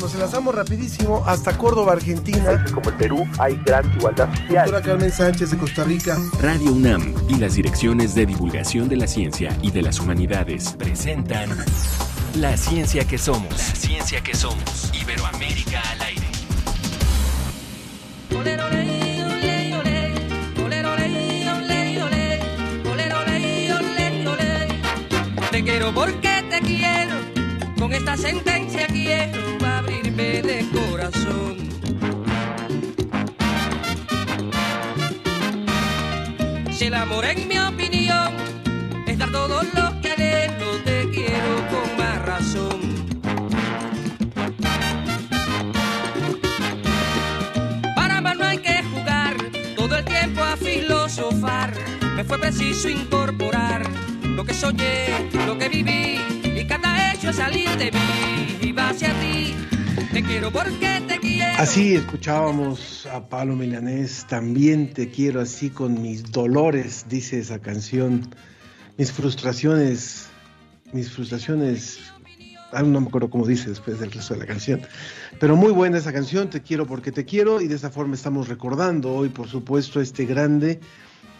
Nos enlazamos rapidísimo hasta Córdoba, Argentina. Como el Perú hay gran igualdad social. Doctora Carmen Sánchez de Costa Rica. Radio UNAM y las direcciones de divulgación de la ciencia y de las humanidades presentan La ciencia que somos. La ciencia que somos. Iberoamérica al aire. Te quiero porque te quiero, con esta sentencia quiero de corazón. Si el amor en mi opinión es dar todo lo que anhelo, te quiero con más razón. Para amar no hay que jugar, todo el tiempo a filosofar, me fue preciso incorporar lo que soñé, lo que viví y cada hecho es salir de mí y va hacia ti. Te quiero porque te quiero. Así escuchábamos a Pablo Milanés, también te quiero así con mis dolores, dice esa canción, mis frustraciones, mis frustraciones, ah, no me acuerdo cómo dice después del resto de la canción, pero muy buena esa canción, te quiero porque te quiero y de esa forma estamos recordando hoy, por supuesto, este grande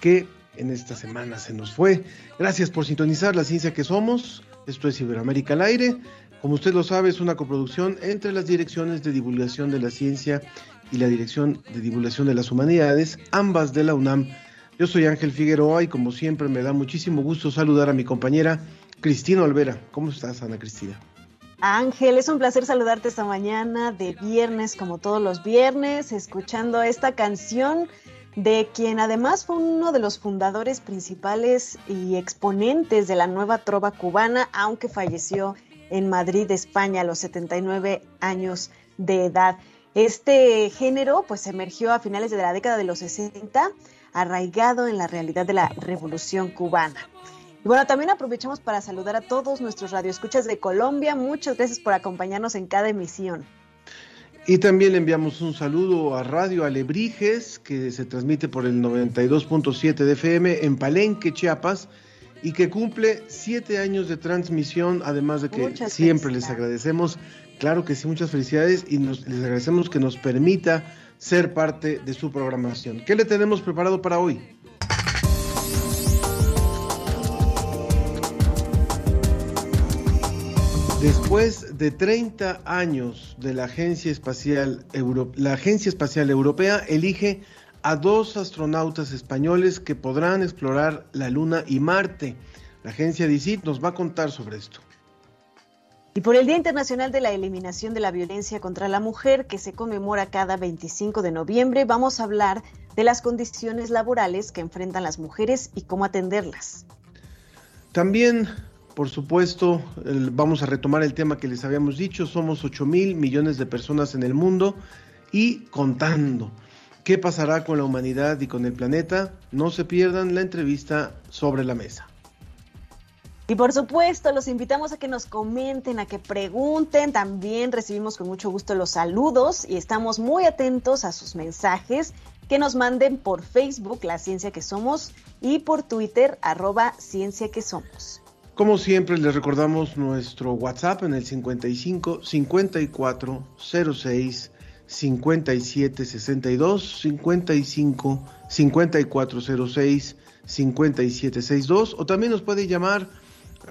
que en esta semana se nos fue. Gracias por sintonizar la ciencia que somos. Esto es Iberoamérica al aire. Como usted lo sabe, es una coproducción entre las direcciones de divulgación de la ciencia y la dirección de divulgación de las humanidades, ambas de la UNAM. Yo soy Ángel Figueroa y como siempre me da muchísimo gusto saludar a mi compañera Cristina Olvera. ¿Cómo estás, Ana Cristina? Ángel, es un placer saludarte esta mañana de viernes, como todos los viernes, escuchando esta canción de quien además fue uno de los fundadores principales y exponentes de la nueva trova cubana, aunque falleció en Madrid, España, a los 79 años de edad. Este género pues emergió a finales de la década de los 60, arraigado en la realidad de la revolución cubana. Y bueno, también aprovechamos para saludar a todos nuestros radioescuchas de Colombia. Muchas gracias por acompañarnos en cada emisión. Y también le enviamos un saludo a Radio Alebrijes, que se transmite por el 92.7 de FM en Palenque, Chiapas, y que cumple siete años de transmisión, además de que Muchas siempre les agradecemos, claro que sí, muchas felicidades, y nos, les agradecemos que nos permita ser parte de su programación. ¿Qué le tenemos preparado para hoy? Después de 30 años de la Agencia Espacial, Euro- la Agencia Espacial Europea elige a dos astronautas españoles que podrán explorar la Luna y Marte. La agencia DICIT nos va a contar sobre esto. Y por el Día Internacional de la Eliminación de la Violencia contra la Mujer, que se conmemora cada 25 de noviembre, vamos a hablar de las condiciones laborales que enfrentan las mujeres y cómo atenderlas. También, por supuesto, vamos a retomar el tema que les habíamos dicho, somos 8 mil millones de personas en el mundo y contando. ¿Qué pasará con la humanidad y con el planeta? No se pierdan la entrevista sobre la mesa. Y por supuesto, los invitamos a que nos comenten, a que pregunten. También recibimos con mucho gusto los saludos y estamos muy atentos a sus mensajes que nos manden por Facebook, La Ciencia que Somos, y por Twitter, arroba Ciencia que Somos. Como siempre, les recordamos nuestro WhatsApp en el 55 54 06 57 62 55 54 06 57 62 o también nos puede llamar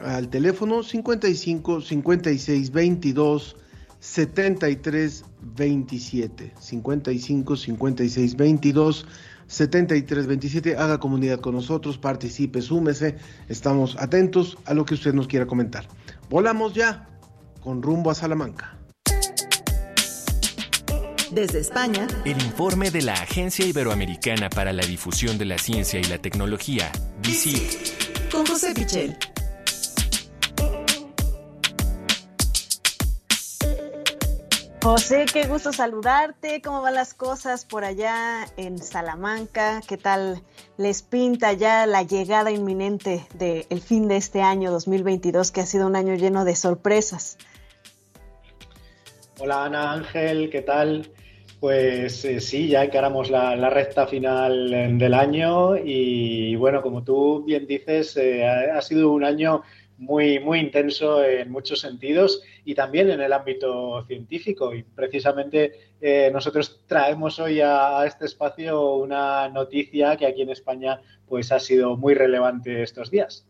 al teléfono 55 56 22 73 27 55 56 22 73 27 haga comunidad con nosotros participe súmese. Estamos atentos a lo que usted nos quiera comentar. Volamos ya con rumbo a Salamanca Desde España, El informe de la Agencia Iberoamericana para la Difusión de la Ciencia y la Tecnología, DICIT. con José Pichel. José, qué gusto saludarte. ¿Cómo van las cosas por allá en Salamanca? ¿Qué tal les pinta ya la llegada inminente del fin de este año 2022, que ha sido un año lleno de sorpresas? Hola Ana Ángel, ¿qué tal? Pues eh, sí, ya encaramos la, la recta final eh, del año y bueno, como tú bien dices, eh, ha, sido un año muy, muy intenso en muchos sentidos y también en el ámbito científico. Y precisamente nosotros traemos hoy a, este espacio una noticia que aquí en España pues ha sido muy relevante estos días.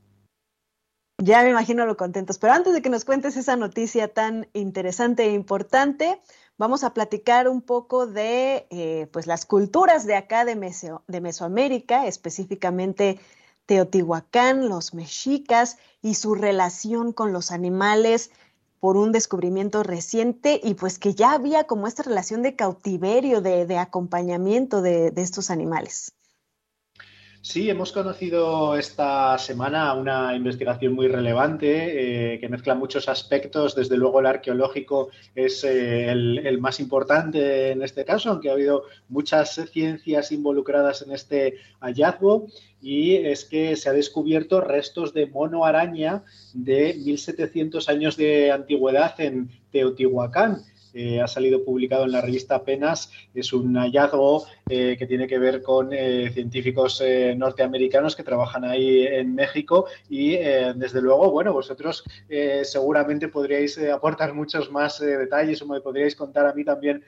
Ya me imagino lo contentos, pero antes de que nos cuentes esa noticia tan interesante e importante, vamos a platicar un poco de eh, pues las culturas de acá de, de Mesoamérica, específicamente Teotihuacán, los mexicas y su relación con los animales por un descubrimiento reciente y pues que ya había como esta relación de cautiverio, de, acompañamiento de estos animales. Sí, hemos conocido esta semana una investigación muy relevante eh, que mezcla muchos aspectos. Desde luego el arqueológico es eh, el, más importante en este caso, aunque ha habido muchas ciencias involucradas en este hallazgo. Y es que se ha descubierto restos de mono araña de 1700 años de antigüedad en Teotihuacán. Eh, ha salido publicado en la revista Apenas. Es un hallazgo eh, que tiene que ver con eh, científicos norteamericanos que trabajan ahí en México y desde luego, bueno, vosotros seguramente podríais aportar muchos más detalles o me podríais contar a mí también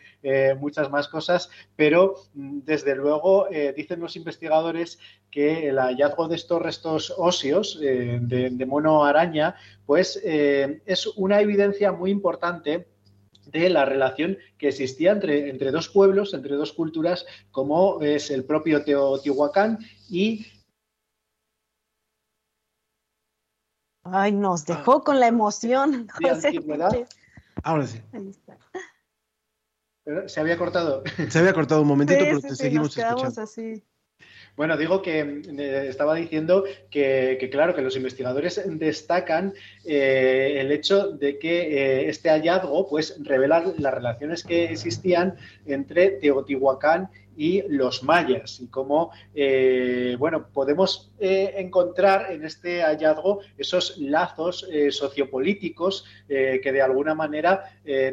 muchas más cosas, pero mm, desde luego dicen los investigadores que el hallazgo de estos restos óseos de, de mono araña, pues es una evidencia muy importante de la relación que existía entre, entre dos pueblos, entre dos culturas, como es el propio Teotihuacán y Ay, nos dejó con la emoción. Ahora sí. ¿Se había cortado? Se había cortado un momentito, pero te seguimos escuchando. Así. Bueno, digo que eh, estaba diciendo que, claro, que los investigadores destacan eh, el hecho de que eh, este hallazgo pues revela las relaciones que existían entre Teotihuacán y los mayas y cómo bueno podemos encontrar en este hallazgo esos lazos sociopolíticos que de alguna manera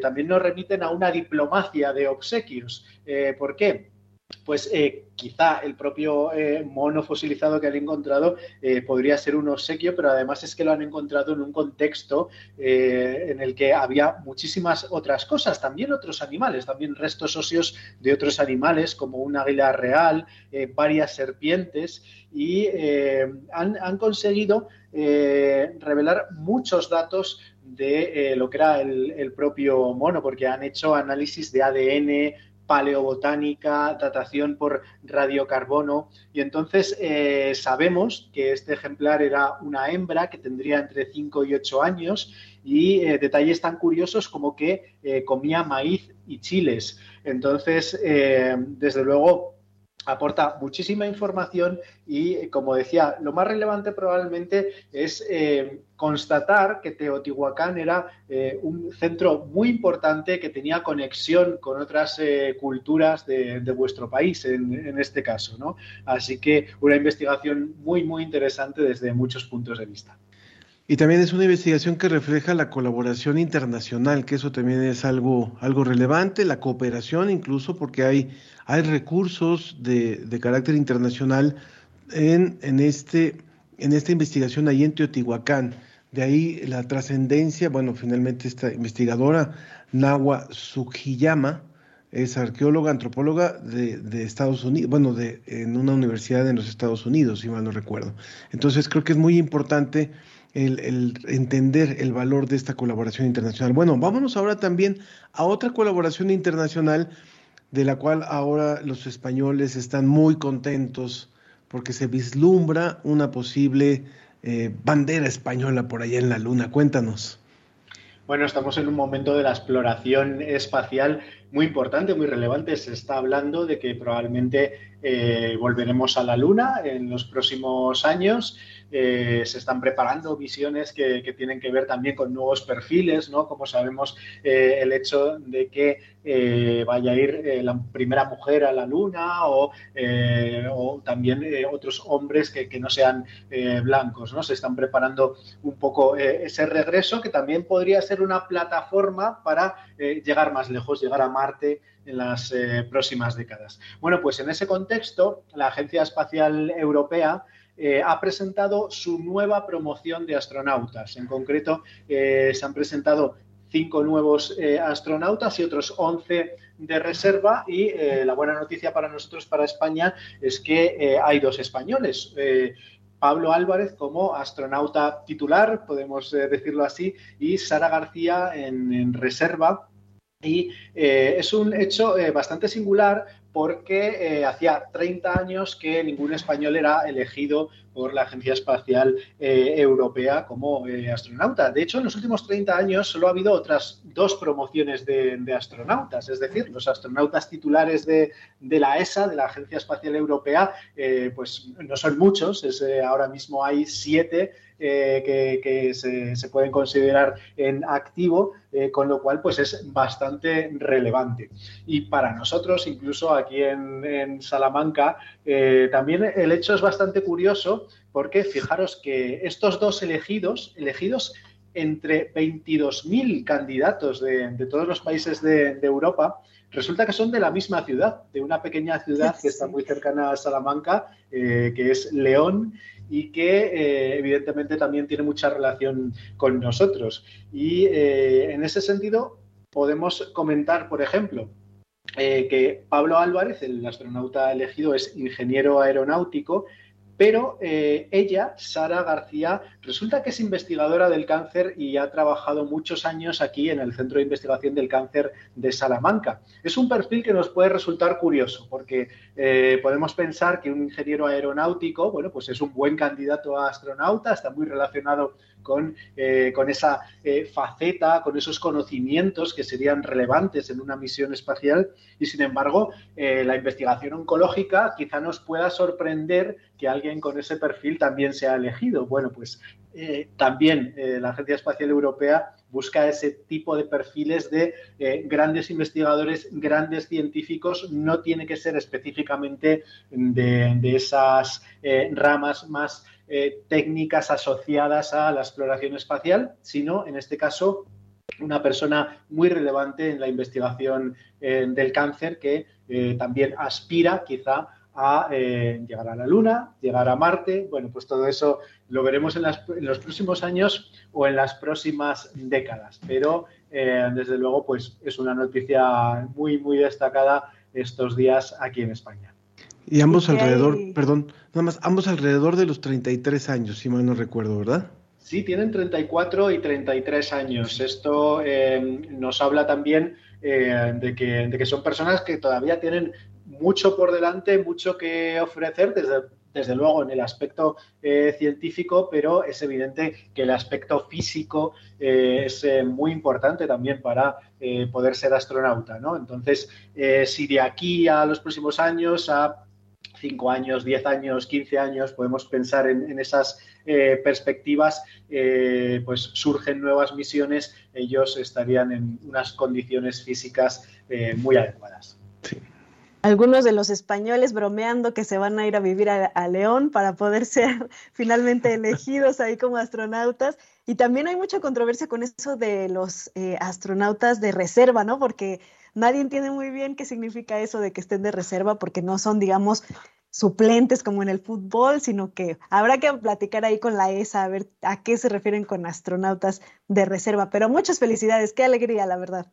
también nos remiten a una diplomacia de obsequios. ¿Por qué? Pues eh, quizá el propio eh, mono fosilizado que han encontrado eh, podría ser un obsequio, pero además es que lo han encontrado en un contexto en el que había muchísimas otras cosas, también otros animales, también restos óseos de otros animales como un águila real, varias serpientes y han, conseguido revelar muchos datos de lo que era el propio mono, porque han hecho análisis de ADN, paleobotánica, datación por radiocarbono. Y entonces eh, sabemos que este ejemplar era una hembra que tendría entre 5 y 8 años y eh, detalles tan curiosos como que eh, comía maíz y chiles. Entonces, desde luego, aporta muchísima información y, como decía, lo más relevante probablemente es eh, constatar que Teotihuacán era eh, un centro muy importante que tenía conexión con otras eh, culturas de, vuestro país, en, en, este caso. ¿no? Así que una investigación muy, muy interesante desde muchos puntos de vista. Y también es una investigación que refleja la colaboración internacional, que eso también es algo, algo relevante, la cooperación incluso, porque hay, hay recursos de, de carácter internacional en, en, este, en esta investigación ahí en Teotihuacán. De ahí la trascendencia, bueno, finalmente esta investigadora, Nawa Sugiyama, es arqueóloga, antropóloga de, de, Estados Unidos, bueno, de, en una universidad en los Estados Unidos, si mal no recuerdo. Entonces creo que es muy importante el, entender el valor de esta colaboración internacional. Bueno, vámonos ahora también a otra colaboración internacional de la cual ahora los españoles están muy contentos porque se vislumbra una posible eh, bandera española por allá en la Luna. Cuéntanos. Bueno, estamos en un momento de la exploración espacial muy importante, muy relevante. Se está hablando de que probablemente eh, volveremos a la Luna en los próximos años. Eh, se están preparando misiones que, tienen que ver también con nuevos perfiles, ¿no? Como sabemos, eh, el hecho de que eh, vaya a ir la primera mujer a la luna o, también otros hombres que, que no sean blancos, ¿no? Se están preparando un poco ese regreso que también podría ser una plataforma para llegar más lejos, llegar a Marte en las próximas décadas. Bueno, pues en ese contexto, la Agencia Espacial Europea eh, ha presentado su nueva promoción de astronautas. En concreto, eh, se han presentado cinco nuevos astronautas y otros 11 de reserva y la buena noticia para nosotros, para España, es que hay dos españoles. Pablo Álvarez como astronauta titular, podemos decirlo así, y Sara García en reserva y eh, es un hecho eh, bastante singular porque eh, hacía 30 años que ningún español era elegido por la Agencia Espacial Europea como astronauta. De hecho, en los últimos 30 años solo ha habido otras dos promociones de, astronautas, es decir, los astronautas titulares de, la ESA, de la Agencia Espacial Europea, pues no son muchos, es, ahora mismo hay siete eh, que, se, pueden considerar en activo, eh, con lo cual pues es bastante relevante. Y para nosotros, incluso aquí en, Salamanca, eh, también el hecho es bastante curioso porque fijaros que estos dos elegidos, elegidos entre 22.000 candidatos de, todos los países de, Europa, resulta que son de la misma ciudad, de una pequeña ciudad que está muy cercana a Salamanca, que es León, y que eh, evidentemente también tiene mucha relación con nosotros. Y eh, en ese sentido podemos comentar, por ejemplo, eh, que Pablo Álvarez, el astronauta elegido, es ingeniero aeronáutico pero eh, ella, Sara García, resulta que es investigadora del cáncer y ha trabajado muchos años aquí en el Centro de Investigación del Cáncer de Salamanca. Es un perfil que nos puede resultar curioso, porque eh, podemos pensar que un ingeniero aeronáutico, bueno, pues es un buen candidato a astronauta, está muy relacionado con, eh, con esa faceta, con esos conocimientos que serían relevantes en una misión espacial y, sin embargo, la investigación oncológica quizá nos pueda sorprender que alguien con ese perfil también sea elegido. Bueno, pues eh, también eh, la Agencia Espacial Europea busca ese tipo de perfiles de eh, grandes investigadores, grandes científicos, no tiene que ser específicamente de, esas ramas más técnicas asociadas a la exploración espacial, sino en este caso una persona muy relevante en la investigación del cáncer que también aspira quizá a eh, llegar a la Luna, llegar a Marte. Bueno, pues todo eso lo veremos en, los próximos años o en las próximas décadas. Pero eh, desde luego, pues es una noticia muy, muy destacada estos días aquí en España. Y ambos alrededor, perdón, nada más, ambos alrededor de los 33 años, si mal no recuerdo, ¿verdad? Sí, tienen 34 y 33 años. Esto eh, nos habla también de, que, de, que, son personas que todavía tienen mucho por delante, mucho que ofrecer desde, desde luego en el aspecto eh, científico, pero es evidente que el aspecto físico eh, es eh, muy importante también para poder ser astronauta. ¿no? Entonces, si de aquí a los próximos años, a 5 años, 10 años, 15 años, podemos pensar en, esas perspectivas, pues surgen nuevas misiones, ellos estarían en unas condiciones físicas muy adecuadas algunos de los españoles bromeando que se van a ir a vivir a, León para poder ser finalmente elegidos ahí como astronautas. Y también hay mucha controversia con eso de los eh, astronautas de reserva, ¿no? Porque nadie entiende muy bien qué significa eso de que estén de reserva, porque no son, digamos, suplentes como en el fútbol, sino que habrá que platicar ahí con la ESA a ver a qué se refieren con astronautas de reserva. Pero muchas felicidades, qué alegría, la verdad.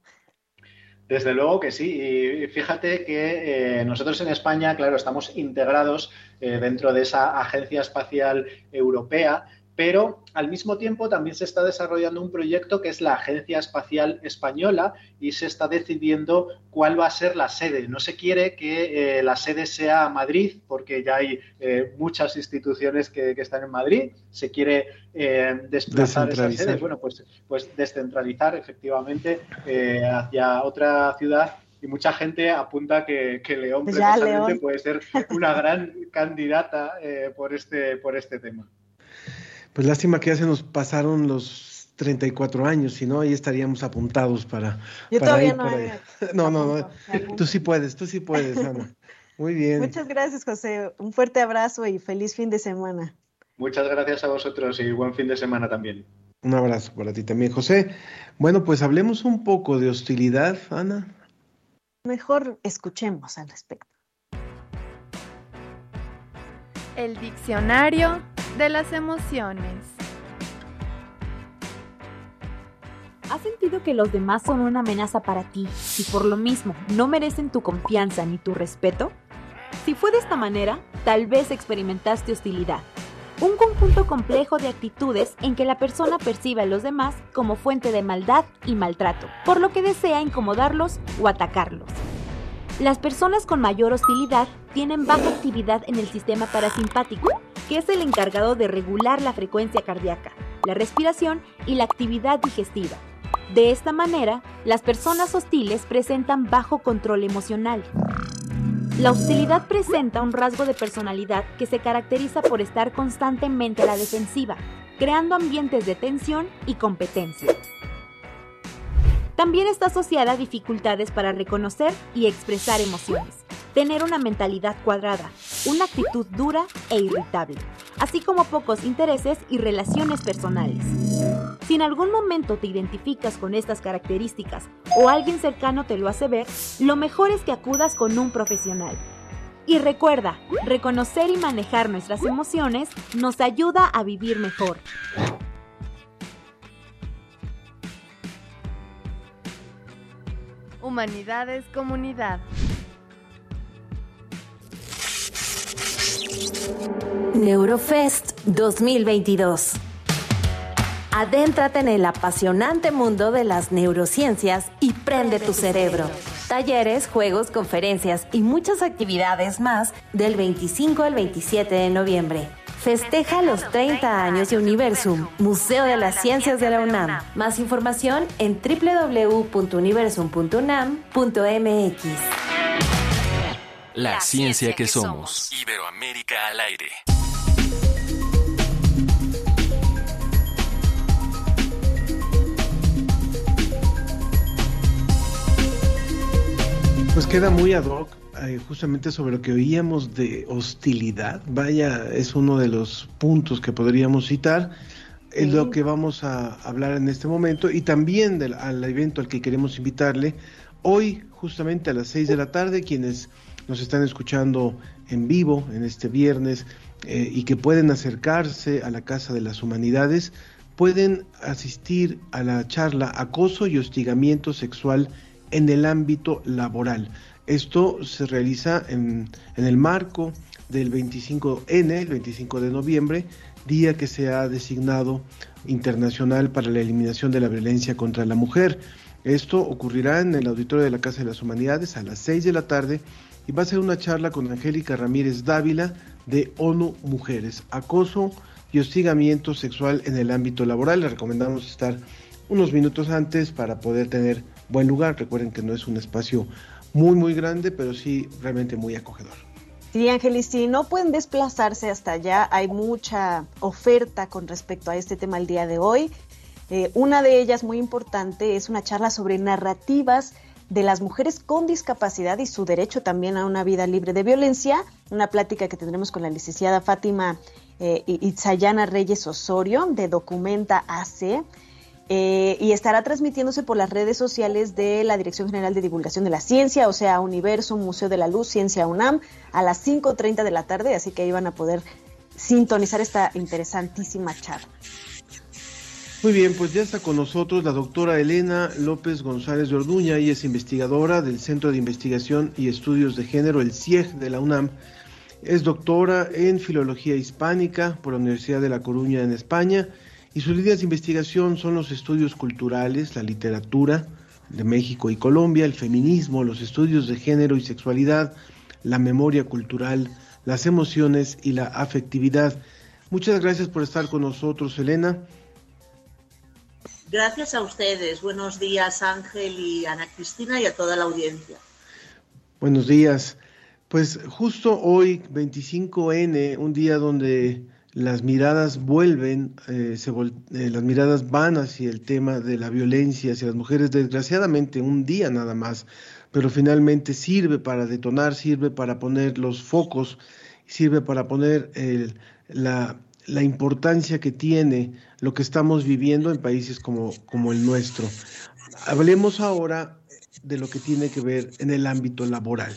Desde luego que sí. Y fíjate que eh, nosotros en España, claro, estamos integrados eh, dentro de esa Agencia Espacial Europea pero al mismo tiempo también se está desarrollando un proyecto que es la Agencia Espacial Española y se está decidiendo cuál va a ser la sede. No se quiere que eh, la sede sea Madrid porque ya hay eh, muchas instituciones que, están en Madrid. Se quiere eh, desplazar esa sede, bueno, pues, pues descentralizar efectivamente hacia otra ciudad y mucha gente apunta que, León precisamente puede ser una gran candidata por, este, por este tema. Pues lástima que ya se nos pasaron los 34 años, si no, ahí estaríamos apuntados para, Yo todavía no, no, no, no, tú sí puedes, tú sí puedes, Ana. Muy bien. Muchas gracias, José. Un fuerte abrazo y feliz fin de semana. Muchas gracias a vosotros y buen fin de semana también. Un abrazo para ti también, José. Bueno, pues hablemos un poco de hostilidad, Ana. Mejor escuchemos al respecto. El diccionario de las emociones. ¿Has sentido que los demás son una amenaza para ti y por lo mismo no merecen tu confianza ni tu respeto? Si fue de esta manera, tal vez experimentaste hostilidad. Un conjunto complejo de actitudes en que la persona percibe a los demás como fuente de maldad y maltrato, por lo que desea incomodarlos o atacarlos. Las personas con mayor hostilidad tienen baja actividad en el sistema parasimpático, que es el encargado de regular la frecuencia cardíaca, la respiración y la actividad digestiva. De esta manera, las personas hostiles presentan bajo control emocional. La hostilidad presenta un rasgo de personalidad que se caracteriza por estar constantemente a la defensiva, creando ambientes de tensión y competencia. También está asociada a dificultades para reconocer y expresar emociones, tener una mentalidad cuadrada, una actitud dura e irritable, así como pocos intereses y relaciones personales. Si en algún momento te identificas con estas características o alguien cercano te lo hace ver, lo mejor es que acudas con un profesional. Y recuerda, reconocer y manejar nuestras emociones nos ayuda a vivir mejor. Humanidades Comunidad. Neurofest 2022. Adéntrate en el apasionante mundo de las neurociencias y prende tu cerebro. Talleres, juegos, conferencias y muchas actividades más del 25 al 27 de noviembre. Festeja los 30 años de Universum, Museo de las Ciencias de la UNAM. Más información en www.universum.unam.mx. La ciencia que somos. Iberoamérica al aire. Pues queda muy ad hoc eh, justamente sobre lo que oíamos de hostilidad. Vaya, es uno de los puntos que podríamos citar. Es lo que vamos a hablar en este momento y también del, al evento al que queremos invitarle. Hoy, justamente a las 6 de la tarde, quienes nos están escuchando en vivo en este viernes eh, y que pueden acercarse a la Casa de las Humanidades, pueden asistir a la charla Acoso y Hostigamiento Sexual en el ámbito laboral. Esto se realiza en, el marco del 25N, el 25 de noviembre, día que se ha designado internacional para la eliminación de la violencia contra la mujer. Esto ocurrirá en el auditorio de la Casa de las Humanidades a las 6 de la tarde y va a ser una charla con Angélica Ramírez Dávila de ONU Mujeres, acoso y hostigamiento sexual en el ámbito laboral. Le recomendamos estar unos minutos antes para poder tener buen lugar. Recuerden que no es un espacio muy, muy grande, pero sí realmente muy acogedor. Sí, Ángelis, si no pueden desplazarse hasta allá, hay mucha oferta con respecto a este tema el día de hoy. Eh, una de ellas muy importante es una charla sobre narrativas de las mujeres con discapacidad y su derecho también a una vida libre de violencia. Una plática que tendremos con la licenciada Fátima eh, Itzayana Reyes Osorio de Documenta AC. Eh, y estará transmitiéndose por las redes sociales de la Dirección General de Divulgación de la Ciencia, o sea, Universo, Museo de la Luz, Ciencia UNAM, a las 5.30 de la tarde, así que ahí van a poder sintonizar esta interesantísima charla. Muy bien, pues ya está con nosotros la doctora Elena López González de Orduña, y es investigadora del Centro de Investigación y Estudios de Género, el CIEG de la UNAM. Es doctora en Filología Hispánica por la Universidad de La Coruña en España y sus líneas de investigación son los estudios culturales, la literatura de México y Colombia, el feminismo, los estudios de género y sexualidad, la memoria cultural, las emociones y la afectividad. Muchas gracias por estar con nosotros, Elena. Gracias a ustedes. Buenos días, Ángel y Ana Cristina, y a toda la audiencia. Buenos días. Pues justo hoy, 25N, un día donde las miradas vuelven, eh, se eh, las miradas van hacia el tema de la violencia hacia las mujeres, desgraciadamente un día nada más, pero finalmente sirve para detonar, sirve para poner los focos, sirve para poner la, la, importancia que tiene lo que estamos viviendo en países como, como el nuestro. Hablemos ahora de lo que tiene que ver en el ámbito laboral.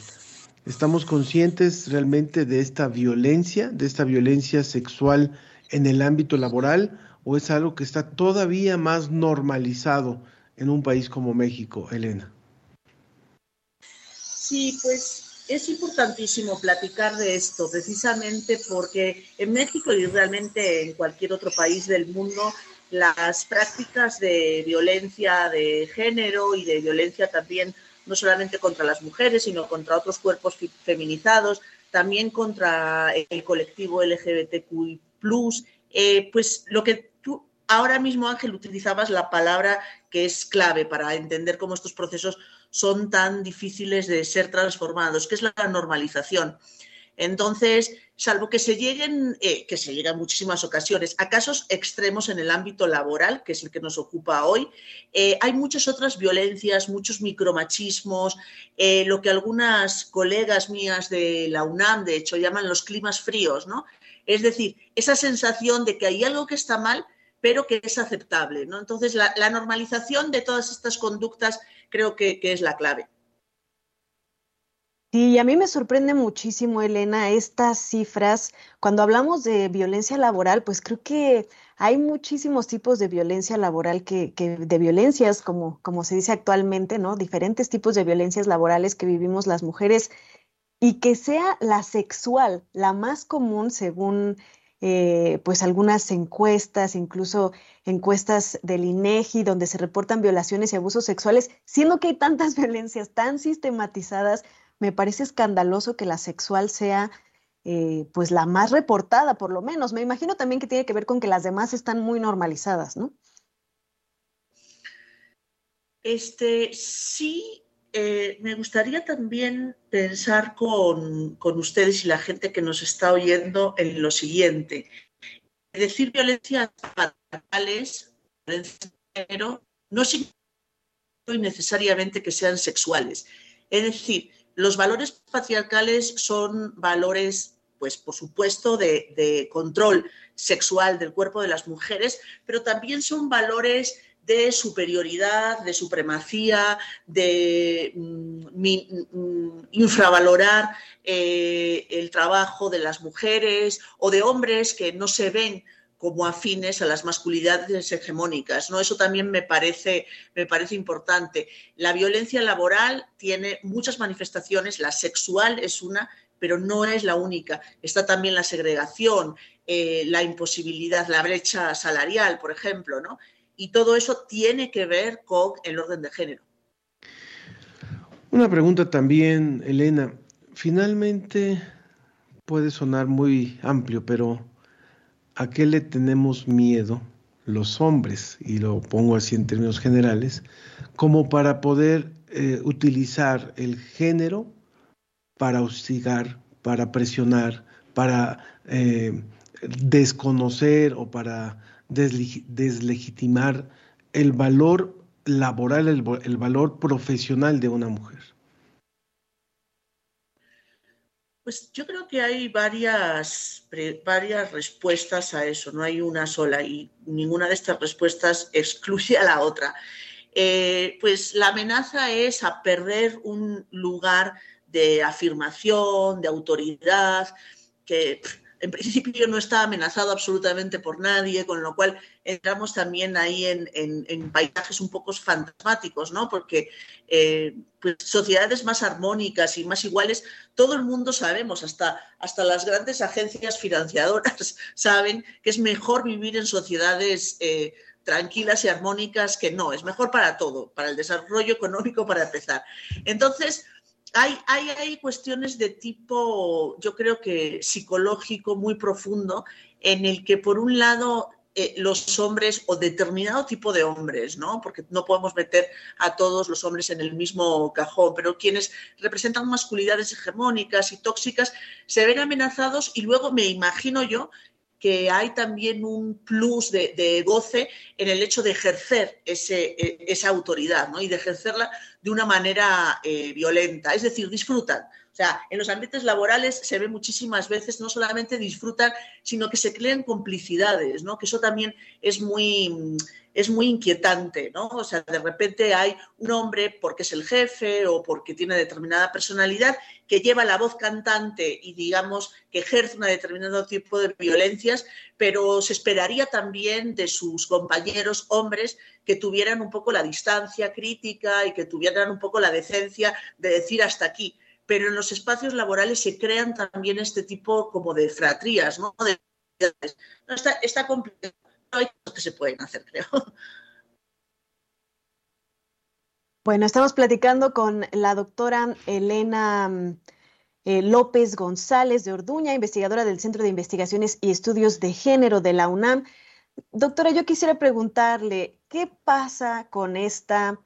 ¿Estamos conscientes realmente de esta violencia, de esta violencia sexual en el ámbito laboral o es algo que está todavía más normalizado en un país como México, Elena? Sí, pues es importantísimo platicar de esto, precisamente porque en México y realmente en cualquier otro país del mundo, las prácticas de violencia de género y de violencia también no solamente contra las mujeres, sino contra otros cuerpos feminizados, también contra el colectivo LGBTQI+, eh, pues lo que tú ahora mismo, Ángel, utilizabas la palabra que es clave para entender cómo estos procesos son tan difíciles de ser transformados, que es la normalización. Entonces, salvo que se lleguen, eh, que se lleguen muchísimas ocasiones a casos extremos en el ámbito laboral, que es el que nos ocupa hoy, eh, hay muchas otras violencias, muchos micromachismos, eh, lo que algunas colegas mías de la UNAM, de hecho, llaman los climas fríos, ¿no? Es decir, esa sensación de que hay algo que está mal, pero que es aceptable, ¿no? Entonces, la, normalización de todas estas conductas creo que es la clave. Sí, a mí me sorprende muchísimo, Elena, estas cifras. Cuando hablamos de violencia laboral, pues creo que hay muchísimos tipos de violencia laboral que, que de violencias, como, como se dice actualmente, ¿no? Diferentes tipos de violencias laborales que vivimos las mujeres y que sea la sexual la más común según eh, pues algunas encuestas, incluso encuestas del INEGI, donde se reportan violaciones y abusos sexuales, siendo que hay tantas violencias tan sistematizadas, me parece escandaloso que la sexual sea eh, pues la más reportada, por lo menos. Me imagino también que tiene que ver con que las demás están muy normalizadas, ¿no? Este, sí, eh, me gustaría también pensar con, ustedes y la gente que nos está oyendo en lo siguiente. Decir violencia patriarcales, violencia género, no significa necesariamente que sean sexuales. Es decir, los valores patriarcales son valores, pues por supuesto, de, control sexual del cuerpo de las mujeres, pero también son valores de superioridad, de supremacía, de mm, mm, infravalorar eh, el trabajo de las mujeres o de hombres que no se ven como afines a las masculinidades hegemónicas. ¿no? Eso también me parece, me parece importante. La violencia laboral tiene muchas manifestaciones, la sexual es una, pero no es la única. Está también la segregación, eh, la imposibilidad, la brecha salarial, por ejemplo, ¿no? Y todo eso tiene que ver con el orden de género. Una pregunta también, Elena. Finalmente puede sonar muy amplio, pero ¿a qué le tenemos miedo los hombres? Y lo pongo así en términos generales, como para poder eh, utilizar el género para hostigar, para presionar, para eh, desconocer o para deslegitimar el valor laboral, el valor profesional de una mujer. Pues yo creo que hay varias, varias respuestas a eso, no hay una sola y ninguna de estas respuestas excluye a la otra. Eh, pues la amenaza es a perder un lugar de afirmación, de autoridad, que en principio no está amenazado absolutamente por nadie, con lo cual entramos también ahí en, paisajes un poco fantasmáticos, ¿no? Porque eh, pues, sociedades más armónicas y más iguales, todo el mundo sabemos, hasta, hasta las grandes agencias financiadoras saben que es mejor vivir en sociedades eh, tranquilas y armónicas que no, es mejor para todo, para el desarrollo económico, para empezar. Entonces, hay, hay, cuestiones de tipo, yo creo que psicológico muy profundo, en el que por un lado eh, los hombres o determinado tipo de hombres, ¿no? Porque no podemos meter a todos los hombres en el mismo cajón, pero quienes representan masculinidades hegemónicas y tóxicas se ven amenazados y luego me imagino yo que hay también un plus de, goce en el hecho de ejercer ese, e, esa autoridad ¿no? y de ejercerla de una manera eh, violenta, es decir, disfrutan. O sea, en los ambientes laborales se ve muchísimas veces, no solamente disfrutan, sino que se crean complicidades, ¿no? Que eso también es muy, es muy inquietante, ¿no? O sea, de repente hay un hombre porque es el jefe o porque tiene determinada personalidad que lleva la voz cantante y digamos que ejerce un determinado tipo de violencias, pero se esperaría también de sus compañeros hombres que tuvieran un poco la distancia crítica y que tuvieran un poco la decencia de decir hasta aquí pero en los espacios laborales se crean también este tipo como de fratrías, ¿no? está, está complicado, hay cosas que se pueden hacer, creo. Bueno, estamos platicando con la doctora Elena mm, eh, López González de Orduña, investigadora del Centro de Investigaciones y Estudios de Género de la UNAM. Doctora, yo quisiera preguntarle, ¿qué pasa con esta,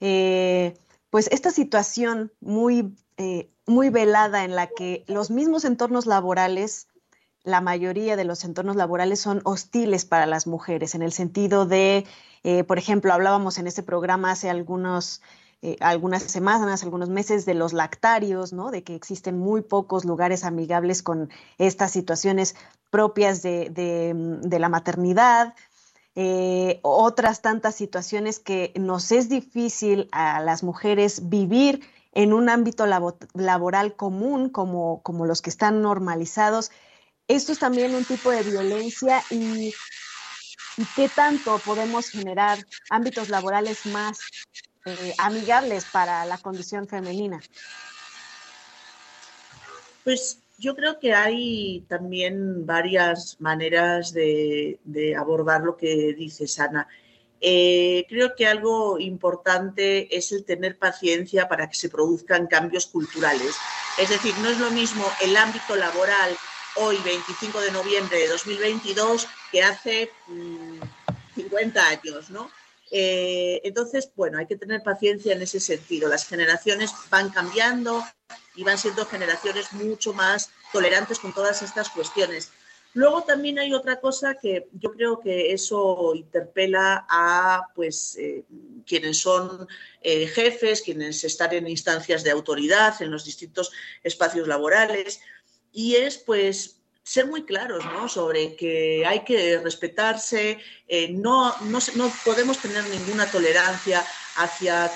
eh, pues esta situación muy eh, muy velada en la que los mismos entornos laborales, la mayoría de los entornos laborales son hostiles para las mujeres, en el sentido de, eh, por ejemplo, hablábamos en este programa hace eh, algunas semanas, algunos meses de los lactarios, ¿no? de que existen muy pocos lugares amigables con estas situaciones propias de, la maternidad, otras tantas situaciones que nos es difícil a las mujeres vivir en un ámbito laboral común como, como los que están normalizados. Esto es también un tipo de violencia y, qué tanto podemos generar ámbitos laborales más eh, amigables para la condición femenina. Pues yo creo que hay también varias maneras de, de abordar lo que dice Sana. Eh, creo que algo importante es el tener paciencia para que se produzcan cambios culturales. Es decir, no es lo mismo el ámbito laboral hoy, 25 de noviembre de 2022, que hace 50 mm, años, ¿no? Eh, entonces, bueno, hay que tener paciencia en ese sentido. Las generaciones van cambiando y van siendo generaciones mucho más tolerantes con todas estas cuestiones. Luego también hay otra cosa que yo creo que eso interpela a pues eh, quienes son eh, jefes, quienes están en instancias de autoridad en los distintos espacios laborales y es pues ser muy claros ¿no? sobre que hay que respetarse, eh, no, no, no, podemos tener ninguna tolerancia hacia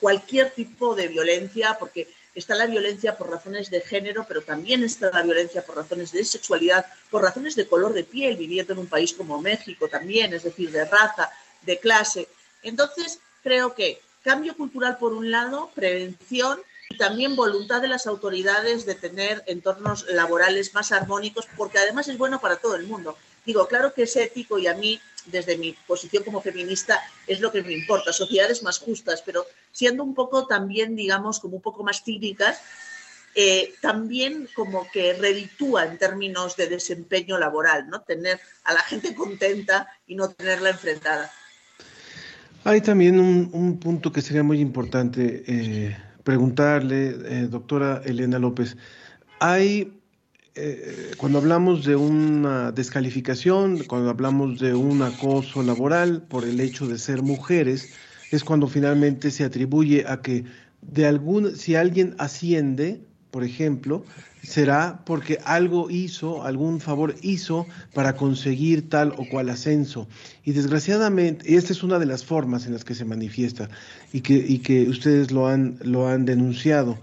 cualquier tipo de violencia, porque está la violencia por razones de género, pero también está la violencia por razones de sexualidad, por razones de color de piel, viviendo en un país como México también, es decir, de raza, de clase. Entonces, creo que cambio cultural por un lado, prevención y también voluntad de las autoridades de tener entornos laborales más armónicos, porque además es bueno para todo el mundo. Digo, claro que es ético y a mí desde mi posición como feminista es lo que me importa, sociedades más justas, pero siendo un poco también, digamos, como un poco más cívicas, eh, también como que reditúa en términos de desempeño laboral, ¿no? Tener a la gente contenta y no tenerla enfrentada. Hay también un, punto que sería muy importante eh, preguntarle, eh, doctora Elena López. Hay eh, cuando hablamos de una descalificación, cuando hablamos de un acoso laboral por el hecho de ser mujeres, es cuando finalmente se atribuye a que de algún, si alguien asciende, por ejemplo, será porque algo hizo, algún favor hizo para conseguir tal o cual ascenso. Y desgraciadamente, esta es una de las formas en las que se manifiesta y que, y que ustedes lo han, lo han denunciado.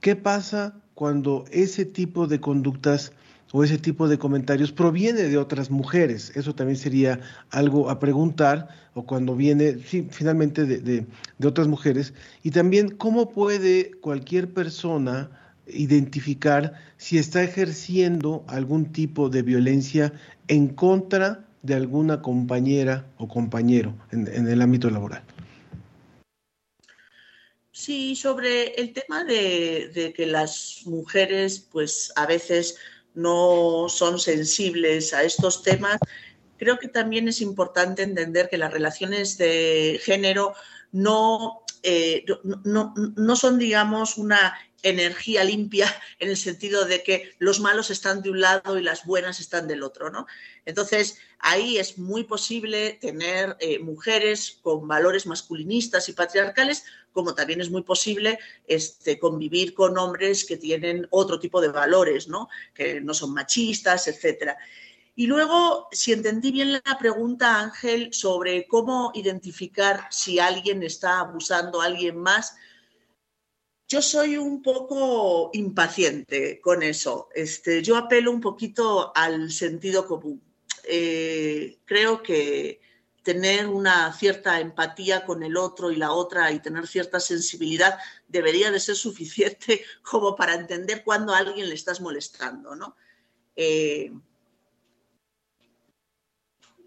¿Qué pasa cuando ese tipo de conductas o ese tipo de comentarios proviene de otras mujeres. Eso también sería algo a preguntar, o cuando viene, finalmente de, otras mujeres. Y también cómo puede cualquier persona identificar si está ejerciendo algún tipo de violencia en contra de alguna compañera o compañero en el ámbito laboral. Sí, sobre el tema de, que las mujeres, pues a veces no son sensibles a estos temas, creo que también es importante entender que las relaciones de género no eh, no, no son, digamos, una energía limpia en el sentido de que los malos están de un lado y las buenas están del otro, ¿no? Entonces, ahí es muy posible tener eh, mujeres con valores masculinistas y patriarcales, como también es muy posible este, convivir con hombres que tienen otro tipo de valores, ¿no? Que no son machistas, etcétera. Y luego, si entendí bien la pregunta, Ángel, sobre cómo identificar si alguien está abusando a alguien más, yo soy un poco impaciente con eso. Este, yo apelo un poquito al sentido común. Eh, creo que tener una cierta empatía con el otro y la otra y tener cierta sensibilidad debería de ser suficiente como para entender cuando a alguien le estás molestando, ¿no? Eh,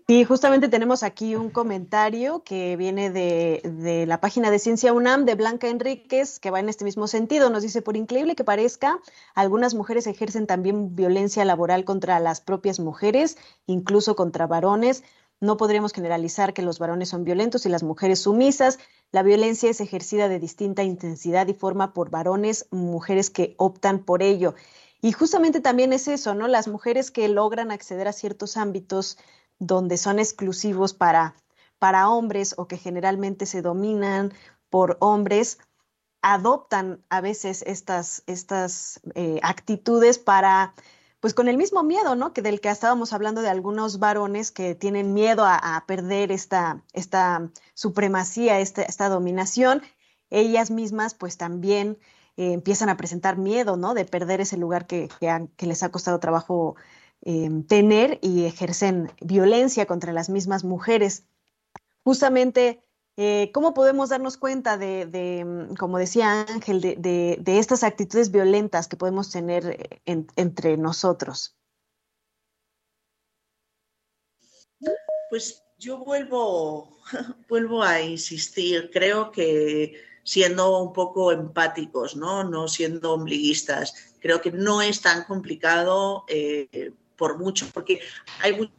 y justamente tenemos aquí un comentario que viene de, la página de Ciencia UNAM de Blanca Enríquez, que va en este mismo sentido. Nos dice, por increíble que parezca, algunas mujeres ejercen también violencia laboral contra las propias mujeres, incluso contra varones. No podremos generalizar que los varones son violentos y las mujeres sumisas. La violencia es ejercida de distinta intensidad y forma por varones, mujeres que optan por ello. Y justamente también es eso, ¿no? Las mujeres que logran acceder a ciertos ámbitos donde son exclusivos para, para hombres o que generalmente se dominan por hombres, adoptan a veces estas, estas eh, actitudes para, pues con el mismo miedo, ¿no? Que del que estábamos hablando de algunos varones que tienen miedo a, perder esta, esta supremacía, esta, esta, dominación, ellas mismas pues también eh, empiezan a presentar miedo, ¿no? De perder ese lugar que, que les ha costado trabajo Em, tener y ejercen violencia contra las mismas mujeres. Justamente, eh, ¿cómo podemos darnos cuenta de, mm, como decía Ángel, de, estas actitudes violentas que podemos tener eh, entre nosotros? Pues yo vuelvo, vuelvo a insistir, creo que siendo un poco empáticos, ¿no? No siendo ombliguistas. Creo que no es tan complicado eh, por mucho, porque hay muchas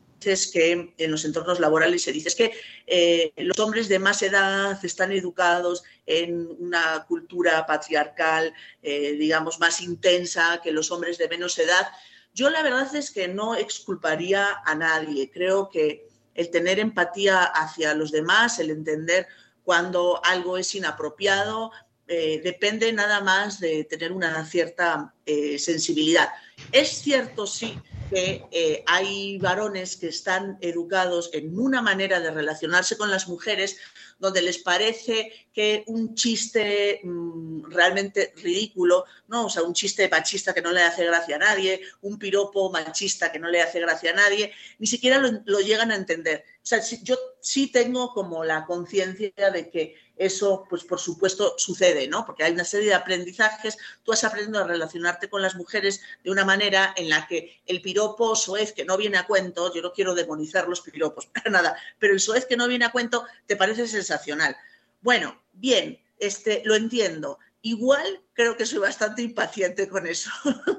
que en los entornos laborales se dice que eh, los hombres de más edad están educados en una cultura patriarcal, eh, digamos, más intensa que los hombres de menos edad. Yo la verdad es que no exculparía a nadie. Creo que el tener empatía hacia los demás, el entender cuando algo es inapropiado, eh, depende nada más de tener una cierta sensibilidad. Es cierto, sí, que eh, hay varones que están educados en una manera de relacionarse con las mujeres donde les parece que un chiste mm, realmente ridículo, ¿no? O sea, un chiste machista que no le hace gracia a nadie, un piropo machista que no le hace gracia a nadie, ni siquiera lo, llegan a entender. O sea, yo sí tengo como la conciencia de que eso, pues por supuesto, sucede, ¿no? Porque hay una serie de aprendizajes, tú has aprendido a relacionarte con las mujeres de una manera en la que el piropo soez que no viene a cuento, yo no quiero demonizar los piropos, para nada, pero el soez que no viene a cuento te parece sensacional. Bueno, bien, este, lo entiendo. Igual creo que soy bastante impaciente con eso.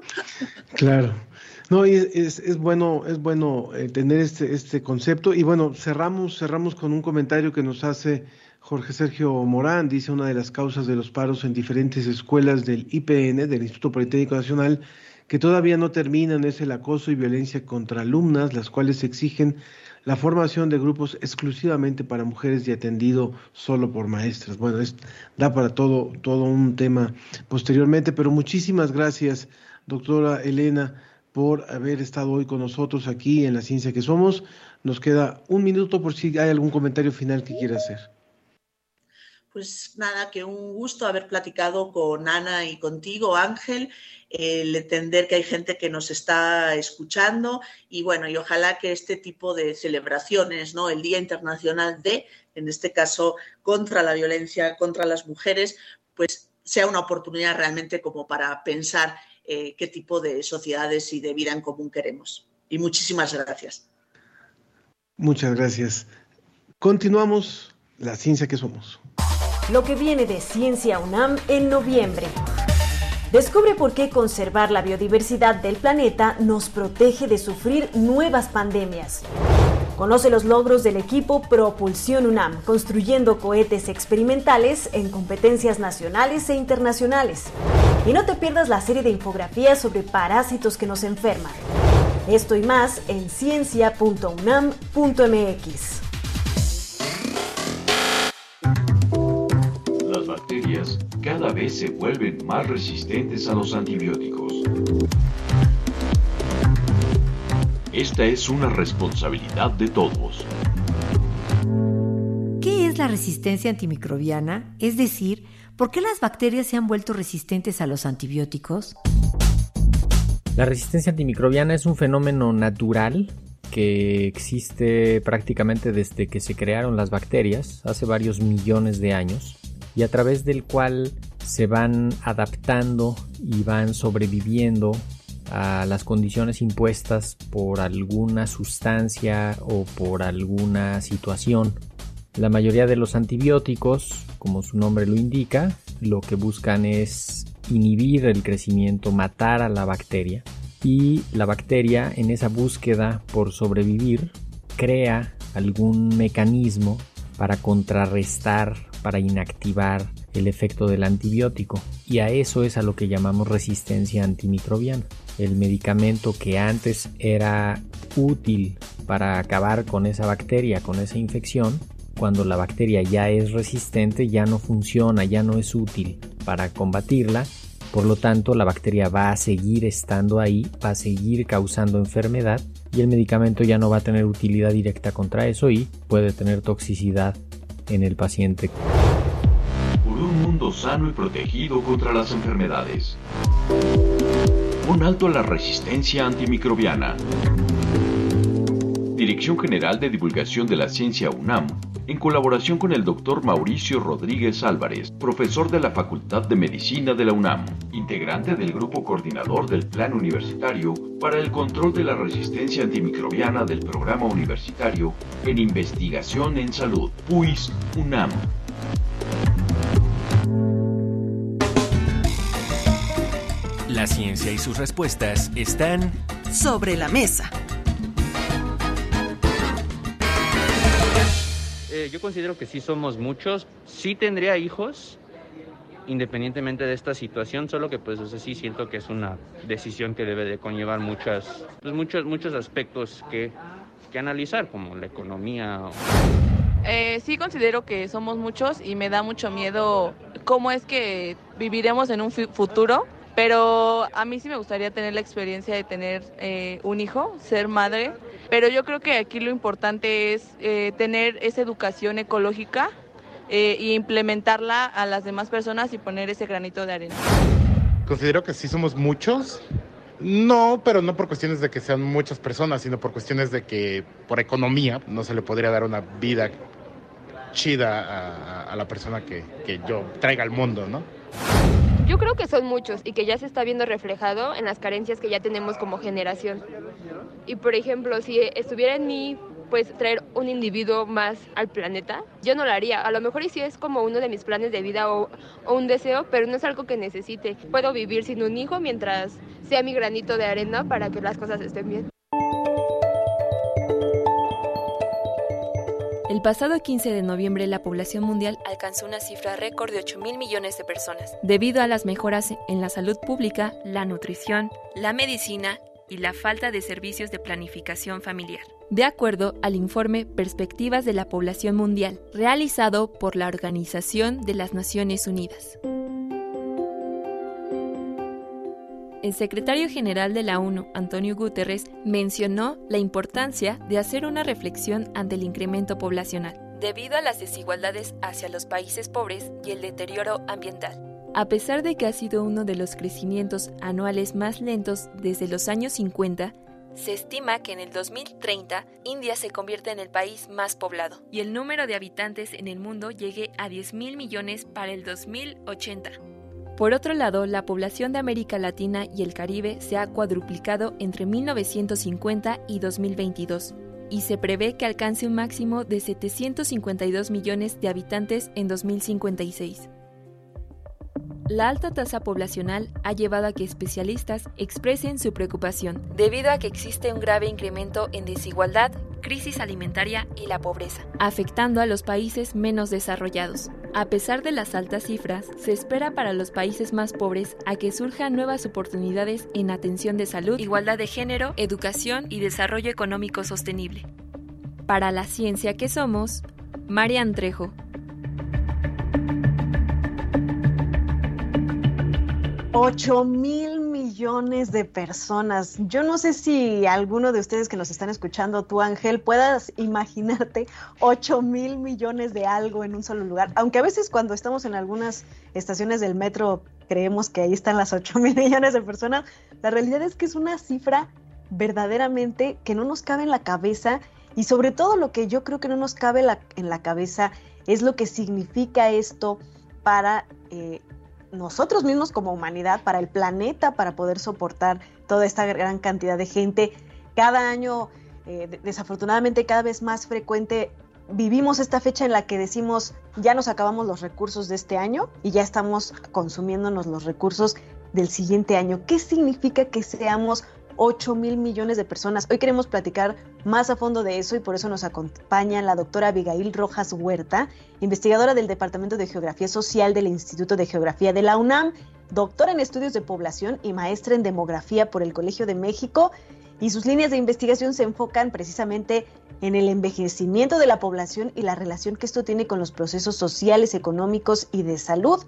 Claro. No, es, es, bueno, es bueno eh, tener este, este concepto. Y bueno, cerramos, cerramos con un comentario que nos hace Jorge Sergio Morán dice una de las causas de los paros en diferentes escuelas del IPN, del Instituto Politécnico Nacional, que todavía no terminan es el acoso y violencia contra alumnas, las cuales exigen la formación de grupos exclusivamente para mujeres y atendido solo por maestras. Bueno, es, da para todo, todo un tema posteriormente, pero muchísimas gracias, doctora Elena, por haber estado hoy con nosotros aquí en La Ciencia que Somos. Nos queda un minuto por si hay algún comentario final que quiera hacer. Pues nada, que un gusto haber platicado con Ana y contigo, Ángel, el entender que hay gente que nos está escuchando y bueno, y ojalá que este tipo de celebraciones, ¿no? El Día Internacional de, en este caso, contra la violencia contra las mujeres, pues sea una oportunidad realmente como para pensar eh, qué tipo de sociedades y de vida en común queremos. Y muchísimas gracias. Muchas gracias. Continuamos la ciencia que somos lo que viene de Ciencia UNAM en noviembre. Descubre por qué conservar la biodiversidad del planeta nos protege de sufrir nuevas pandemias. Conoce los logros del equipo Propulsión UNAM, construyendo cohetes experimentales en competencias nacionales e internacionales. Y no te pierdas la serie de infografías sobre parásitos que nos enferman. Esto y más en ciencia.unam.mx. Las bacterias cada vez se vuelven más resistentes a los antibióticos. Esta es una responsabilidad de todos. ¿Qué es la resistencia antimicrobiana? Es decir, ¿por qué las bacterias se han vuelto resistentes a los antibióticos? La resistencia antimicrobiana es un fenómeno natural que existe prácticamente desde que se crearon las bacterias, hace varios millones de años, y a través del cual se van adaptando y van sobreviviendo a las condiciones impuestas por alguna sustancia o por alguna situación. La mayoría de los antibióticos, como su nombre lo indica, lo que buscan es inhibir el crecimiento, matar a la bacteria. Y la bacteria en esa búsqueda por sobrevivir crea algún mecanismo para contrarrestar, para inactivar el efecto del antibiótico. Y a eso es a lo que llamamos resistencia antimicrobiana. El medicamento que antes era útil para acabar con esa bacteria, con esa infección, cuando la bacteria ya es resistente, ya no funciona, ya no es útil para combatirla. Por lo tanto, la bacteria va a seguir estando ahí, va a seguir causando enfermedad y el medicamento ya no va a tener utilidad directa contra eso y puede tener toxicidad en el paciente. Un mundo sano y protegido contra las enfermedades. Un alto a la resistencia antimicrobiana. Dirección General de Divulgación de la Ciencia UNAM, en colaboración con el doctor Mauricio Rodríguez Álvarez, profesor de la Facultad de Medicina de la UNAM, integrante del Grupo Coordinador del Plan Universitario para el Control de la Resistencia Antimicrobiana del Programa Universitario en Investigación en Salud, PUIS UNAM. La ciencia y sus respuestas están sobre la mesa. Eh, yo considero que sí somos muchos. Sí tendría hijos, independientemente de esta situación, solo que pues sí siento que es una decisión que debe de conllevar muchas, pues, muchos, muchos aspectos que, que analizar, como la economía. Eh, sí considero que somos muchos y me da mucho miedo cómo es que viviremos en un futuro, pero a mí sí me gustaría tener la experiencia de tener eh, un hijo, ser madre, pero yo creo que aquí lo importante es eh, tener esa educación ecológica e implementarla a las demás personas y poner ese granito de arena. Considero que sí somos muchos. No, pero no por cuestiones de que sean muchas personas, sino por cuestiones de que por economía no se le podría dar una vida chida a, la persona que, que yo traiga al mundo, ¿no? Yo creo que son muchos y que ya se está viendo reflejado en las carencias que ya tenemos como generación. Y por ejemplo, si estuviera en mí pues traer un individuo más al planeta, yo no lo haría. A lo mejor y sí es como uno de mis planes de vida o, o, un deseo, pero no es algo que necesite. Puedo vivir sin un hijo mientras sea mi granito de arena para que las cosas estén bien. El pasado 15 de noviembre la población mundial alcanzó una cifra récord de 8 mil millones de personas, debido a las mejoras en la salud pública, la nutrición, la medicina y la falta de servicios de planificación familiar. De acuerdo al informe Perspectivas de la Población Mundial, realizado por la Organización de las Naciones Unidas. El secretario general de la ONU, Antonio Guterres, mencionó la importancia de hacer una reflexión ante el incremento poblacional, debido a las desigualdades hacia los países pobres y el deterioro ambiental. A pesar de que ha sido uno de los crecimientos anuales más lentos desde los años 50, se estima que en el 2030 India se convierte en el país más poblado y el número de habitantes en el mundo llegue a 10 mil millones para el 2080. Por otro lado, la población de América Latina y el Caribe se ha cuadruplicado entre 1950 y 2022 y se prevé que alcance un máximo de 752 millones de habitantes en 2056. La alta tasa poblacional ha llevado a que especialistas expresen su preocupación, debido a que existe un grave incremento en desigualdad, crisis alimentaria y la pobreza, afectando a los países menos desarrollados. A pesar de las altas cifras, se espera para los países más pobres a que surjan nuevas oportunidades en atención de salud, igualdad de género, educación y desarrollo económico sostenible. Para la ciencia que somos, Marian Trejo. 8 mil millones de personas. Yo no sé si alguno de ustedes que nos están escuchando, tú Ángel, puedas imaginarte 8 mil millones de algo en un solo lugar. Aunque a veces cuando estamos en algunas estaciones del metro creemos que ahí están las 8 mil millones de personas, la realidad es que es una cifra verdaderamente que no nos cabe en la cabeza y sobre todo lo que yo creo que no nos cabe en la cabeza es lo que significa esto para eh, nosotros mismos como humanidad, para el planeta, para poder soportar toda esta gran cantidad de gente. Cada año, eh, desafortunadamente, cada vez más frecuente, vivimos esta fecha en la que decimos, ya nos acabamos los recursos de este año y ya estamos consumiéndonos los recursos del siguiente año. ¿Qué significa que seamos 8 mil millones de personas. Hoy queremos platicar más a fondo de eso y por eso nos acompaña la doctora Abigail Rojas Huerta, investigadora del Departamento de Geografía Social del Instituto de Geografía de la UNAM, doctora en estudios de población y maestra en demografía por el Colegio de México. Y sus líneas de investigación se enfocan precisamente en el envejecimiento de la población y la relación que esto tiene con los procesos sociales, económicos y de salud.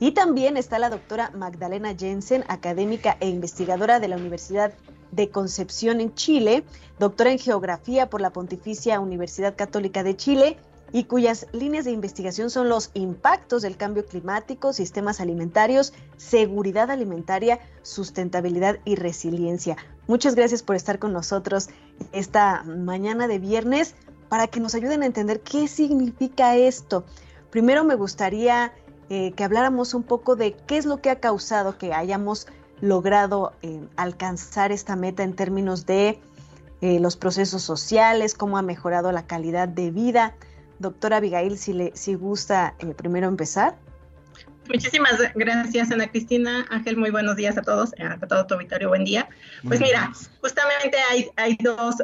Y también está la doctora Magdalena Jensen, académica e investigadora de la Universidad de Concepción en Chile, doctora en Geografía por la Pontificia Universidad Católica de Chile y cuyas líneas de investigación son los impactos del cambio climático, sistemas alimentarios, seguridad alimentaria, sustentabilidad y resiliencia. Muchas gracias por estar con nosotros esta mañana de viernes para que nos ayuden a entender qué significa esto. Primero me gustaría eh, que habláramos un poco de qué es lo que ha causado que hayamos logrado eh, alcanzar esta meta en términos de eh, los procesos sociales, cómo ha mejorado la calidad de vida. Doctora Abigail, si, le, si gusta primero empezar. Muchísimas gracias, Ana Cristina. Ángel, muy buenos días a todos, a todo tu auditorio, buen día. Pues mira, justamente hay, hay dos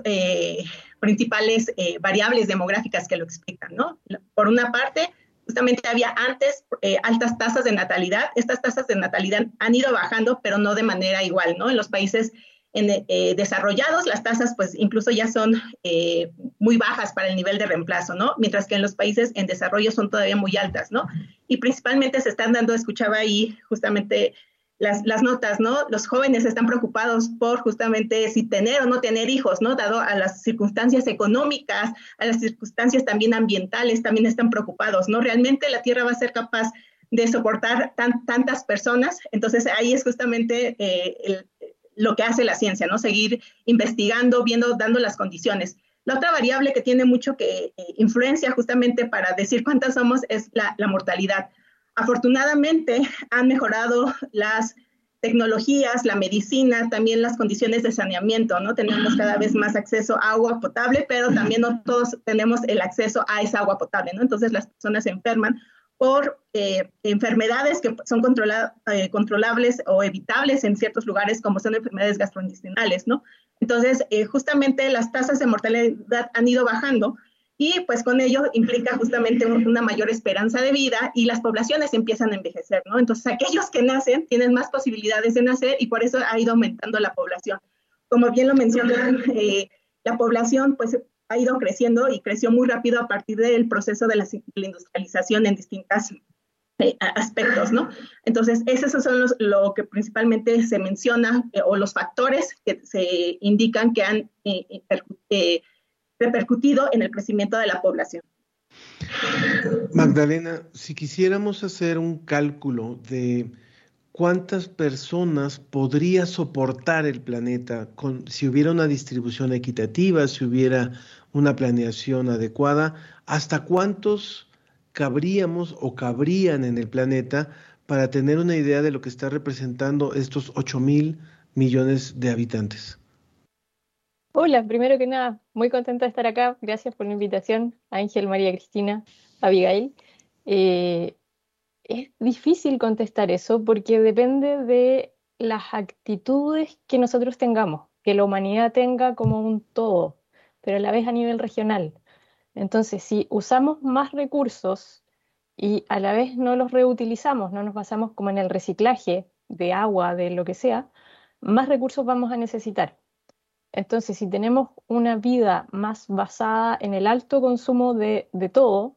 principales variables demográficas que lo explican, ¿no? Por una parte, justamente había antes eh, altas tasas de natalidad. Estas tasas de natalidad han ido bajando, pero no de manera igual, ¿no? En los países eh, desarrollados las tasas pues incluso ya son eh, muy bajas para el nivel de reemplazo, ¿no? Mientras que en los países en desarrollo son todavía muy altas, ¿no? Y principalmente se están dando, escuchaba ahí justamente las, notas, ¿no? Los jóvenes están preocupados por justamente si tener o no tener hijos, ¿no? Dado a las circunstancias económicas, a las circunstancias también ambientales, también están preocupados, ¿no? Realmente la Tierra va a ser capaz de soportar tantas personas, entonces ahí es justamente eh, lo que hace la ciencia, ¿no? Seguir investigando, viendo, dando las condiciones. La otra variable que tiene mucho que eh, influencia justamente para decir cuántas somos es la, la mortalidad. Afortunadamente han mejorado las tecnologías, la medicina, también las condiciones de saneamiento, ¿no? Tenemos cada vez más acceso a agua potable, pero también no todos tenemos el acceso a esa agua potable, ¿no? Entonces las personas se enferman por eh, enfermedades que son eh, controlables o evitables en ciertos lugares, como son enfermedades gastrointestinales, ¿no? Entonces, eh, justamente las tasas de mortalidad han ido bajando, y pues con ello implica justamente una mayor esperanza de vida y las poblaciones empiezan a envejecer, ¿no? Entonces aquellos que nacen tienen más posibilidades de nacer y por eso ha ido aumentando la población. Como bien lo mencionan, eh, la población pues ha ido creciendo y creció muy rápido a partir del proceso de la, industrialización en distintos eh, aspectos, ¿no? Entonces, esos son los, lo que principalmente se menciona eh, o los factores que se indican que han repercutido en el crecimiento de la población. Magdalena, si quisiéramos hacer un cálculo de cuántas personas podría soportar el planeta con, si hubiera una distribución equitativa, si hubiera una planeación adecuada, hasta cuántos cabríamos o cabrían en el planeta para tener una idea de lo que está representando estos 8 mil millones de habitantes. Hola, primero que nada, muy contenta de estar acá. Gracias por la invitación, Ángel, María Cristina, Abigail. Eh, es difícil contestar eso porque depende de las actitudes que nosotros tengamos, que la humanidad tenga como un todo. pero a la vez a nivel regional. Entonces, si usamos más recursos y a la vez no los reutilizamos, no nos basamos como en el reciclaje de agua, de lo que sea, más recursos vamos a necesitar. Entonces, si tenemos una vida más basada en el alto consumo de, todo,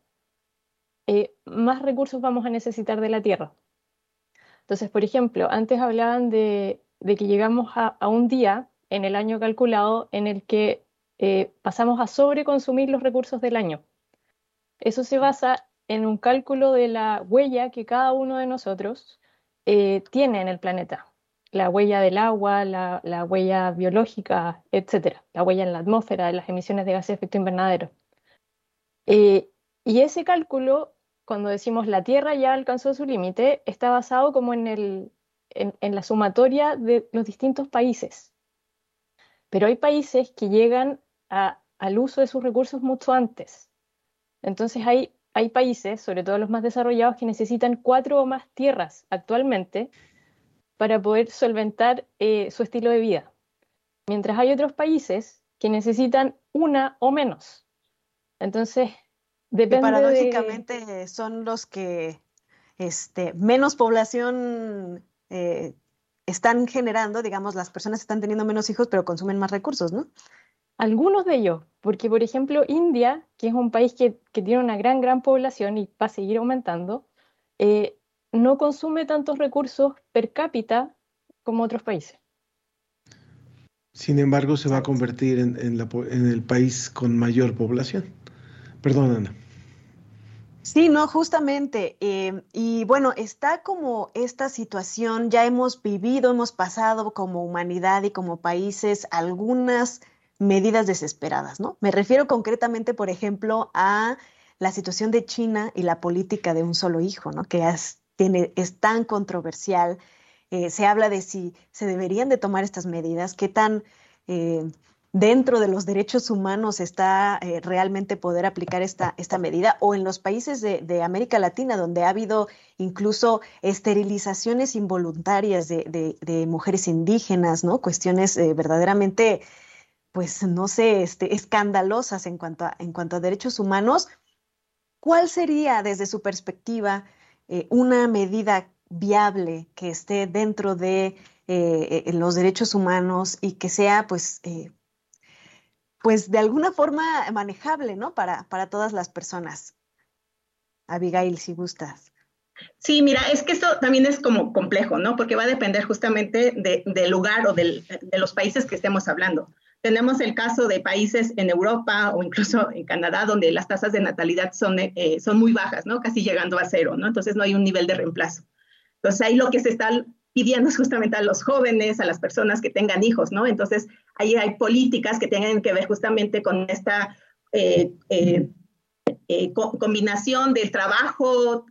eh, más recursos vamos a necesitar de la tierra. Entonces, por ejemplo, antes hablaban de, que llegamos a, un día en el año calculado en el que eh, pasamos a sobreconsumir los recursos del año. Eso se basa en un cálculo de la huella que cada uno de nosotros eh, tiene en el planeta la huella del agua, la, huella biológica, etcétera, la huella en la atmósfera, las emisiones de gases de efecto invernadero. Eh, y ese cálculo, cuando decimos la Tierra ya alcanzó su límite, está basado como en, el, en, la sumatoria de los distintos países. Pero hay países que llegan al uso de sus recursos mucho antes. Entonces hay, hay países, sobre todo los más desarrollados, que necesitan cuatro o más tierras actualmente para poder solventar eh, su estilo de vida. Mientras hay otros países que necesitan una o menos. Entonces, depende. paradójicamente son los que este, menos población eh, están generando, digamos, las personas están teniendo menos hijos, pero consumen más recursos, ¿no? Algunos de ellos, porque por ejemplo India, que es un país que, tiene una gran, gran población y va a seguir aumentando, eh, no consume tantos recursos per cápita como otros países. Sin embargo, se va a convertir en, el país con mayor población. Perdón, Ana. Sí, no, justamente. Eh, y bueno, está como esta situación, ya hemos vivido, hemos pasado como humanidad y como países algunas medidas desesperadas, ¿no? Me refiero concretamente, por ejemplo, a la situación de China y la política de un solo hijo, ¿no? Que es es tan controversial. Eh, se habla de si se deberían de tomar estas medidas, qué tan eh, dentro de los derechos humanos está eh, realmente poder aplicar esta, esta medida, o en los países de, América Latina, donde ha habido incluso esterilizaciones involuntarias de, mujeres indígenas, ¿no? Cuestiones verdaderamente, pues, no sé, este, escandalosas en cuanto, a, en cuanto a derechos humanos. ¿Cuál sería, desde su perspectiva, eh, una medida viable que esté dentro de eh, eh, los derechos humanos y que sea pues pues de alguna forma manejable, ¿no? Para, para todas las personas. Abigail, si gustas. Sí, mira, es que esto también es como complejo, ¿no? Porque va a depender justamente del lugar o de los países que estemos hablando. Tenemos el caso de países en Europa o incluso en Canadá donde las tasas de natalidad son, eh, son muy bajas, ¿no? Casi llegando a cero, ¿no? Entonces no hay un nivel de reemplazo. Entonces ahí lo que se está pidiendo es justamente a los jóvenes, a las personas que tengan hijos, ¿no? Entonces ahí hay políticas que tengan que ver justamente con esta eh, eh, combinación del trabajo,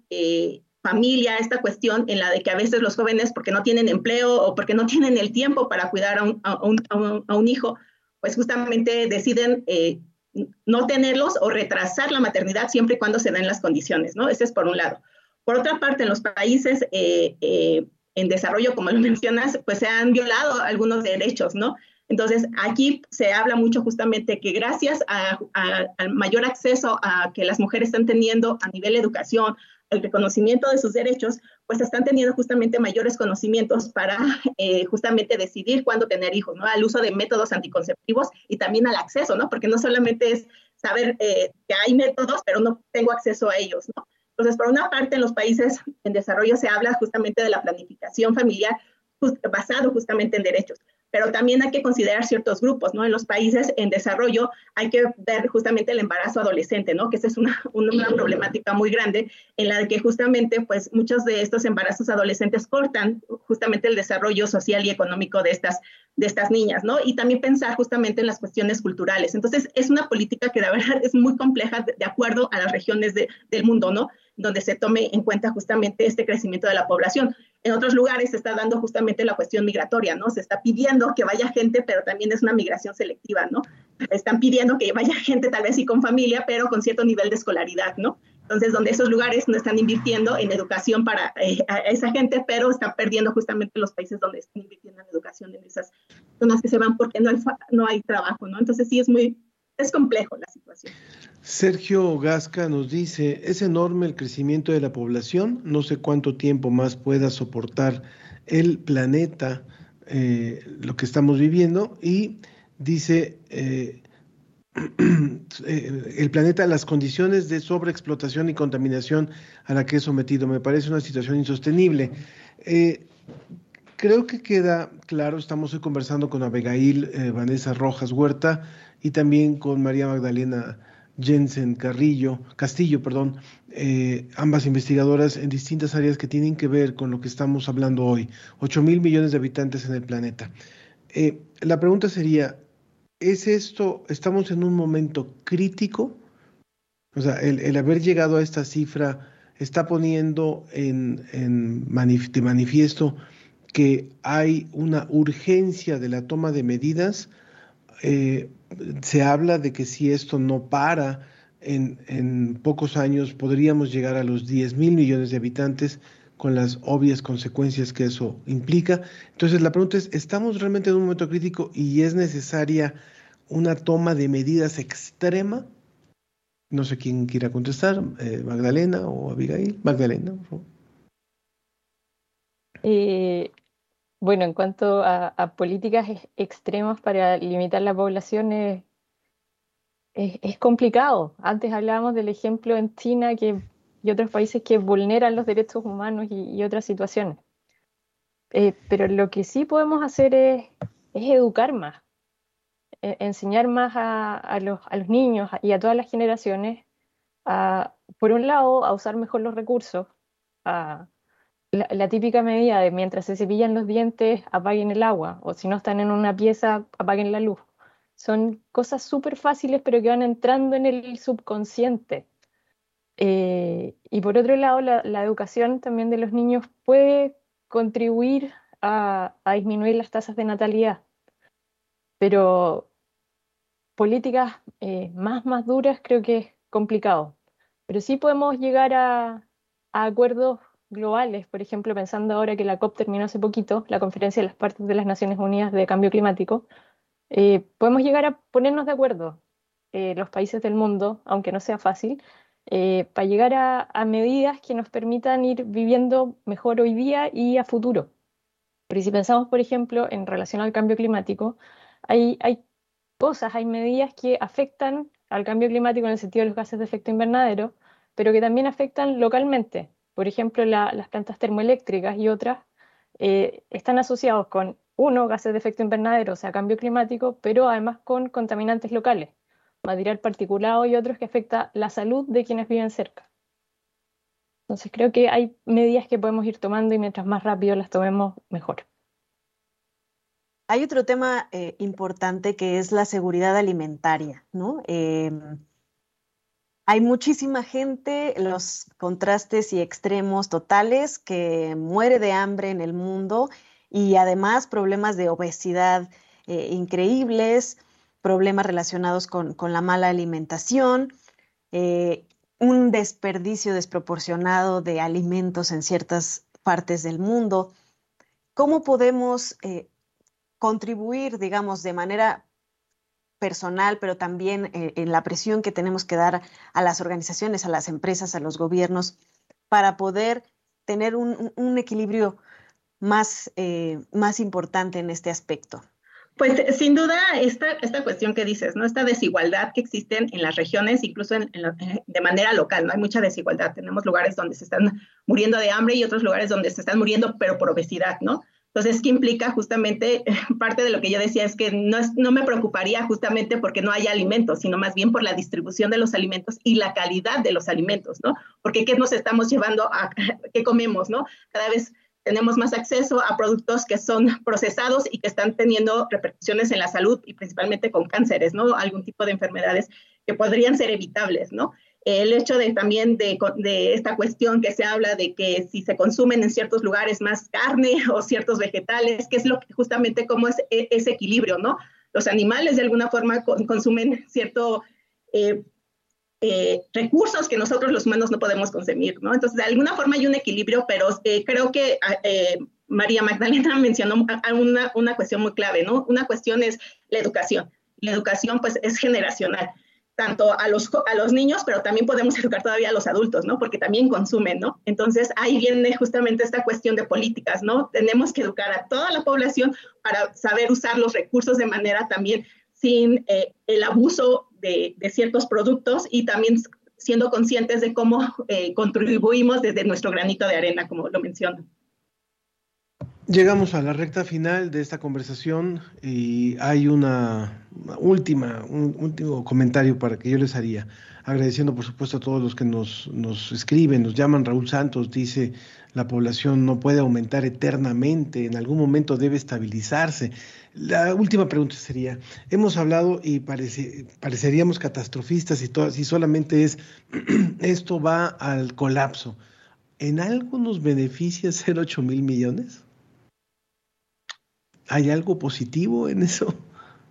familia, esta cuestión en la de que a veces los jóvenes, porque no tienen empleo o porque no tienen el tiempo para cuidar a un, a un hijo, pues justamente deciden eh, no tenerlos o retrasar la maternidad siempre y cuando se den las condiciones, ¿no? Ese es por un lado. Por otra parte, en los países eh, eh, en desarrollo, como lo mencionas, pues se han violado algunos derechos, ¿no? Entonces, aquí se habla mucho justamente que gracias al mayor acceso a que las mujeres están teniendo a nivel de educación, el reconocimiento de sus derechos, pues están teniendo justamente mayores conocimientos para eh, justamente decidir cuándo tener hijos, ¿no? Al uso de métodos anticonceptivos y también al acceso, ¿no? Porque no solamente es saber eh, que hay métodos, pero no tengo acceso a ellos, ¿no? Entonces, por una parte, en los países en desarrollo se habla justamente de la planificación familiar basado justamente en derechos pero también hay que considerar ciertos grupos, ¿no? En los países en desarrollo hay que ver justamente el embarazo adolescente, ¿no? Que esa es una, una problemática muy grande en la que justamente, pues, muchos de estos embarazos adolescentes cortan justamente el desarrollo social y económico de estas, de estas niñas, ¿no? Y también pensar justamente en las cuestiones culturales. Entonces, es una política que la verdad es muy compleja de, acuerdo a las regiones de, del mundo, ¿no? Donde se tome en cuenta justamente este crecimiento de la población. En otros lugares se está dando justamente la cuestión migratoria, ¿no? Se está pidiendo que vaya gente, pero también es una migración selectiva, ¿no? Están pidiendo que vaya gente tal vez sí con familia, pero con cierto nivel de escolaridad, ¿no? Entonces, donde esos lugares no están invirtiendo en educación para eh, a esa gente, pero están perdiendo justamente los países donde están invirtiendo en educación en esas zonas que se van porque no hay, no hay trabajo, ¿no? Entonces, sí es muy, es complejo la situación. Sergio Gasca nos dice, es enorme el crecimiento de la población, no sé cuánto tiempo más pueda soportar el planeta eh, lo que estamos viviendo y dice, eh, eh, el planeta, las condiciones de sobreexplotación y contaminación a la que es sometido, me parece una situación insostenible. creo que queda claro, estamos hoy conversando con Abigail Vanessa Rojas Huerta y también con María Magdalena Jensen Carrillo, Castillo, perdón, eh, ambas investigadoras en distintas áreas que tienen que ver con lo que estamos hablando hoy, 8 mil millones de habitantes en el planeta. Eh, la pregunta sería, ¿es esto, estamos en un momento crítico? O sea, el, haber llegado a esta cifra está poniendo en, de manifiesto que hay una urgencia de la toma de medidas. Eh, se habla de que si esto no para, en, pocos años podríamos llegar a los 10 mil millones de habitantes con las obvias consecuencias que eso implica. Entonces la pregunta es, ¿estamos realmente en un momento crítico y es necesaria una toma de medidas extrema? No sé quién quiera contestar, eh, Magdalena o Abigail. Magdalena, por favor. Eh, bueno, en cuanto a, políticas extremas para limitar la población, es, complicado. Antes hablábamos del ejemplo en China y otros países que vulneran los derechos humanos y, otras situaciones. Eh, pero lo que sí podemos hacer es, educar más, e, enseñar más a, los, niños y a todas las generaciones, a, por un lado, a usar mejor los recursos, a, la, típica medida de mientras se cepillan los dientes, apaguen el agua, o si no están en una pieza, apaguen la luz. Son cosas súper fáciles, pero que van entrando en el subconsciente. Eh, y por otro lado, la, educación también de los niños puede contribuir a, disminuir las tasas de natalidad. Pero políticas eh, más, más duras creo que es complicado. Pero sí podemos llegar a, a acuerdos globales, por ejemplo, pensando ahora que la COP terminó hace poquito, la Conferencia de las Partes de las Naciones Unidas de Cambio Climático, eh, podemos llegar a ponernos de acuerdo eh, los países del mundo, aunque no sea fácil, eh, para llegar a, medidas que nos permitan ir viviendo mejor hoy día y a futuro. Porque si pensamos, por ejemplo, en relación al cambio climático, hay cosas, hay medidas que afectan al cambio climático en el sentido de los gases de efecto invernadero, pero que también afectan localmente. Por ejemplo, las plantas termoeléctricas y otras eh, están asociados con, uno, gases de efecto invernadero, o sea, cambio climático, pero además con contaminantes locales, material particulado y otros que afecta la salud de quienes viven cerca. Entonces creo que hay medidas que podemos ir tomando y mientras más rápido las tomemos, mejor. Hay otro tema eh, importante que es la seguridad alimentaria, ¿no? Em, hay muchísima gente, los contrastes y extremos totales, que muere de hambre en el mundo y además problemas de obesidad eh, increíbles, problemas relacionados con, la mala alimentación, eh, un desperdicio desproporcionado de alimentos en ciertas partes del mundo. ¿Cómo podemos eh, contribuir, digamos, de manera personal, pero también eh, en la presión que tenemos que dar a las organizaciones, a las empresas, a los gobiernos, para poder tener un, equilibrio más, eh, más importante en este aspecto. Pues sin duda esta, esta cuestión que dices, ¿no? Esta desigualdad que existen en las regiones, incluso en, de manera local, ¿no? Hay mucha desigualdad. Tenemos lugares donde se están muriendo de hambre y otros lugares donde se están muriendo, pero por obesidad, ¿no? Entonces, ¿qué implica justamente? Parte de lo que yo decía es que no, no me preocuparía justamente porque no haya alimentos, sino más bien por la distribución de los alimentos y la calidad de los alimentos, ¿no? Porque ¿qué nos estamos llevando a qué comemos, ¿no? Cada vez tenemos más acceso a productos que son procesados y que están teniendo repercusiones en la salud y principalmente con cánceres, ¿no? Algún tipo de enfermedades que podrían ser evitables, ¿no? El hecho de también de, esta cuestión que se habla de que si se consumen en ciertos lugares más carne o ciertos vegetales, que es lo que justamente como es e, ese equilibrio, ¿no? Los animales de alguna forma consumen cierto eh, eh, recursos que nosotros los humanos no podemos consumir, ¿no? Entonces, de alguna forma hay un equilibrio, pero eh, creo que María Magdalena mencionó una, una cuestión muy clave, ¿no? Una cuestión es la educación La educación pues es generacional tanto a los, a los niños, pero también podemos educar todavía a los adultos, ¿no? Porque también consumen, ¿no? Entonces ahí viene justamente esta cuestión de políticas, ¿no? Tenemos que educar a toda la población para saber usar los recursos de manera también sin eh, el abuso de, de, ciertos productos y también siendo conscientes de cómo eh, contribuimos desde nuestro granito de arena, como lo menciono. Llegamos a la recta final de esta conversación y hay una última, un último comentario para que yo les haría, agradeciendo por supuesto a todos los que nos, nos escriben, nos llaman. Raúl Santos dice, la población no puede aumentar eternamente, en algún momento debe estabilizarse. La última pregunta sería, hemos hablado y parece, pareceríamos catastrofistas y, todo, si solamente es, esto va al colapso. ¿En algo nos beneficia ser 8 mil millones? ¿Hay algo positivo en eso?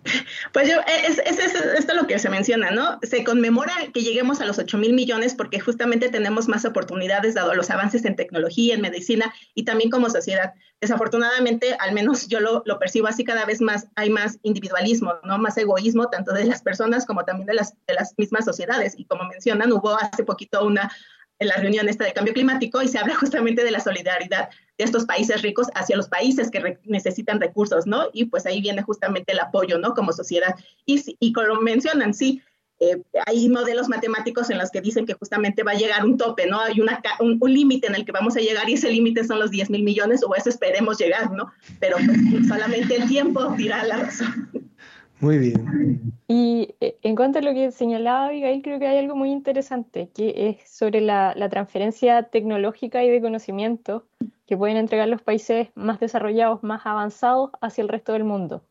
Pues yo, es, es, es, esto lo que se menciona, ¿no? Se conmemora que lleguemos a los 8 mil millones porque justamente tenemos más oportunidades dado los avances en tecnología, en medicina y también como sociedad. Desafortunadamente, al menos yo lo, lo, percibo así, cada vez más hay más individualismo, ¿no? Más egoísmo, tanto de las personas como también de las, de las mismas sociedades. Y como mencionan, hubo hace poquito una en la reunión esta de cambio climático y se habla justamente de la solidaridad estos países ricos hacia los países que re necesitan recursos, ¿no? Y pues ahí viene justamente el apoyo, ¿no? Como sociedad. Y, y como mencionan, sí, eh, hay modelos matemáticos en los que dicen que justamente va a llegar un tope, ¿no? Hay una, un, un límite en el que vamos a llegar y ese límite son los 10 mil millones o eso esperemos llegar, ¿no? Pero pues, solamente el tiempo dirá la razón. Muy bien. Y eh, en cuanto a lo que señalaba Abigail, creo que hay algo muy interesante, que es sobre la, la, transferencia tecnológica y de conocimiento que pueden entregar los países más desarrollados, más avanzados hacia el resto del mundo.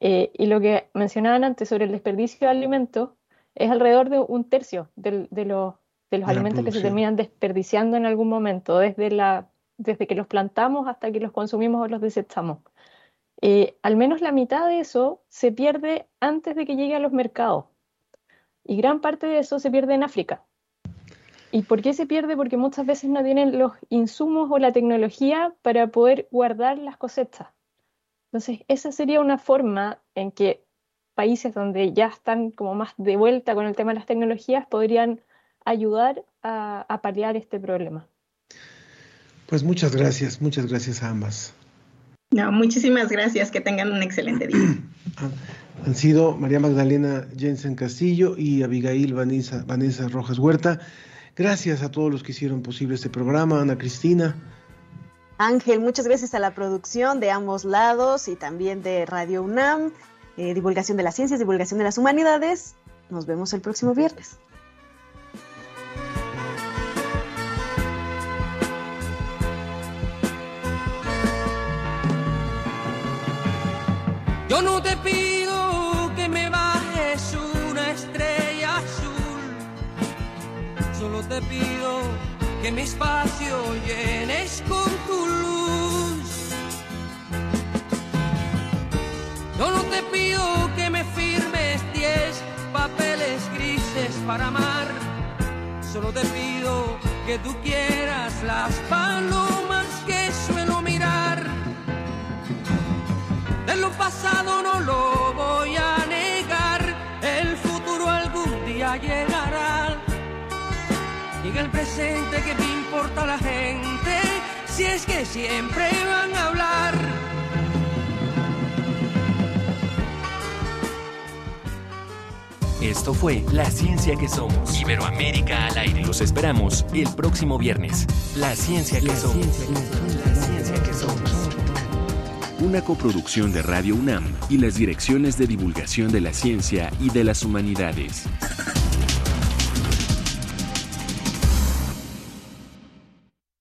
Eh, y lo que mencionaban antes sobre el desperdicio de alimentos es alrededor de un tercio de, de, los, de los de alimentos que se terminan desperdiciando en algún momento, desde, la, desde que los plantamos hasta que los consumimos o los desechamos. Eh, al menos la mitad de eso se pierde antes de que llegue a los mercados. Y gran parte de eso se pierde en África. ¿Y por qué se pierde? Porque muchas veces no tienen los insumos o la tecnología para poder guardar las cosechas. Entonces, esa sería una forma en que países donde ya están como más de vuelta con el tema de las tecnologías podrían ayudar a, a paliar este problema. Pues muchas gracias, muchas gracias a ambas. No, muchísimas gracias, que tengan un excelente día. Han sido María Magdalena Jensen Castillo y Abigail Vanessa, Vanessa Rojas Huerta. Gracias a todos los que hicieron posible este programa, Ana Cristina. Ángel, muchas gracias a la producción de ambos lados y también de Radio UNAM, eh, divulgación de las ciencias, divulgación de las humanidades. Nos vemos el próximo viernes. Yo no te pido solo te pido que mi espacio llenes con tu luz. Yo no te pido que me firmes diez papeles grises para amar, solo te pido que tú quieras las palomas que suelo mirar. De lo pasado no lo El presente que me importa la gente, si es que siempre van a hablar. Esto fue La Ciencia que Somos. Iberoamérica al aire. Los esperamos el próximo viernes. La Ciencia que la Somos. Ciencia, la Ciencia que Somos una coproducción de Radio UNAM y las direcciones de divulgación de la ciencia y de las humanidades.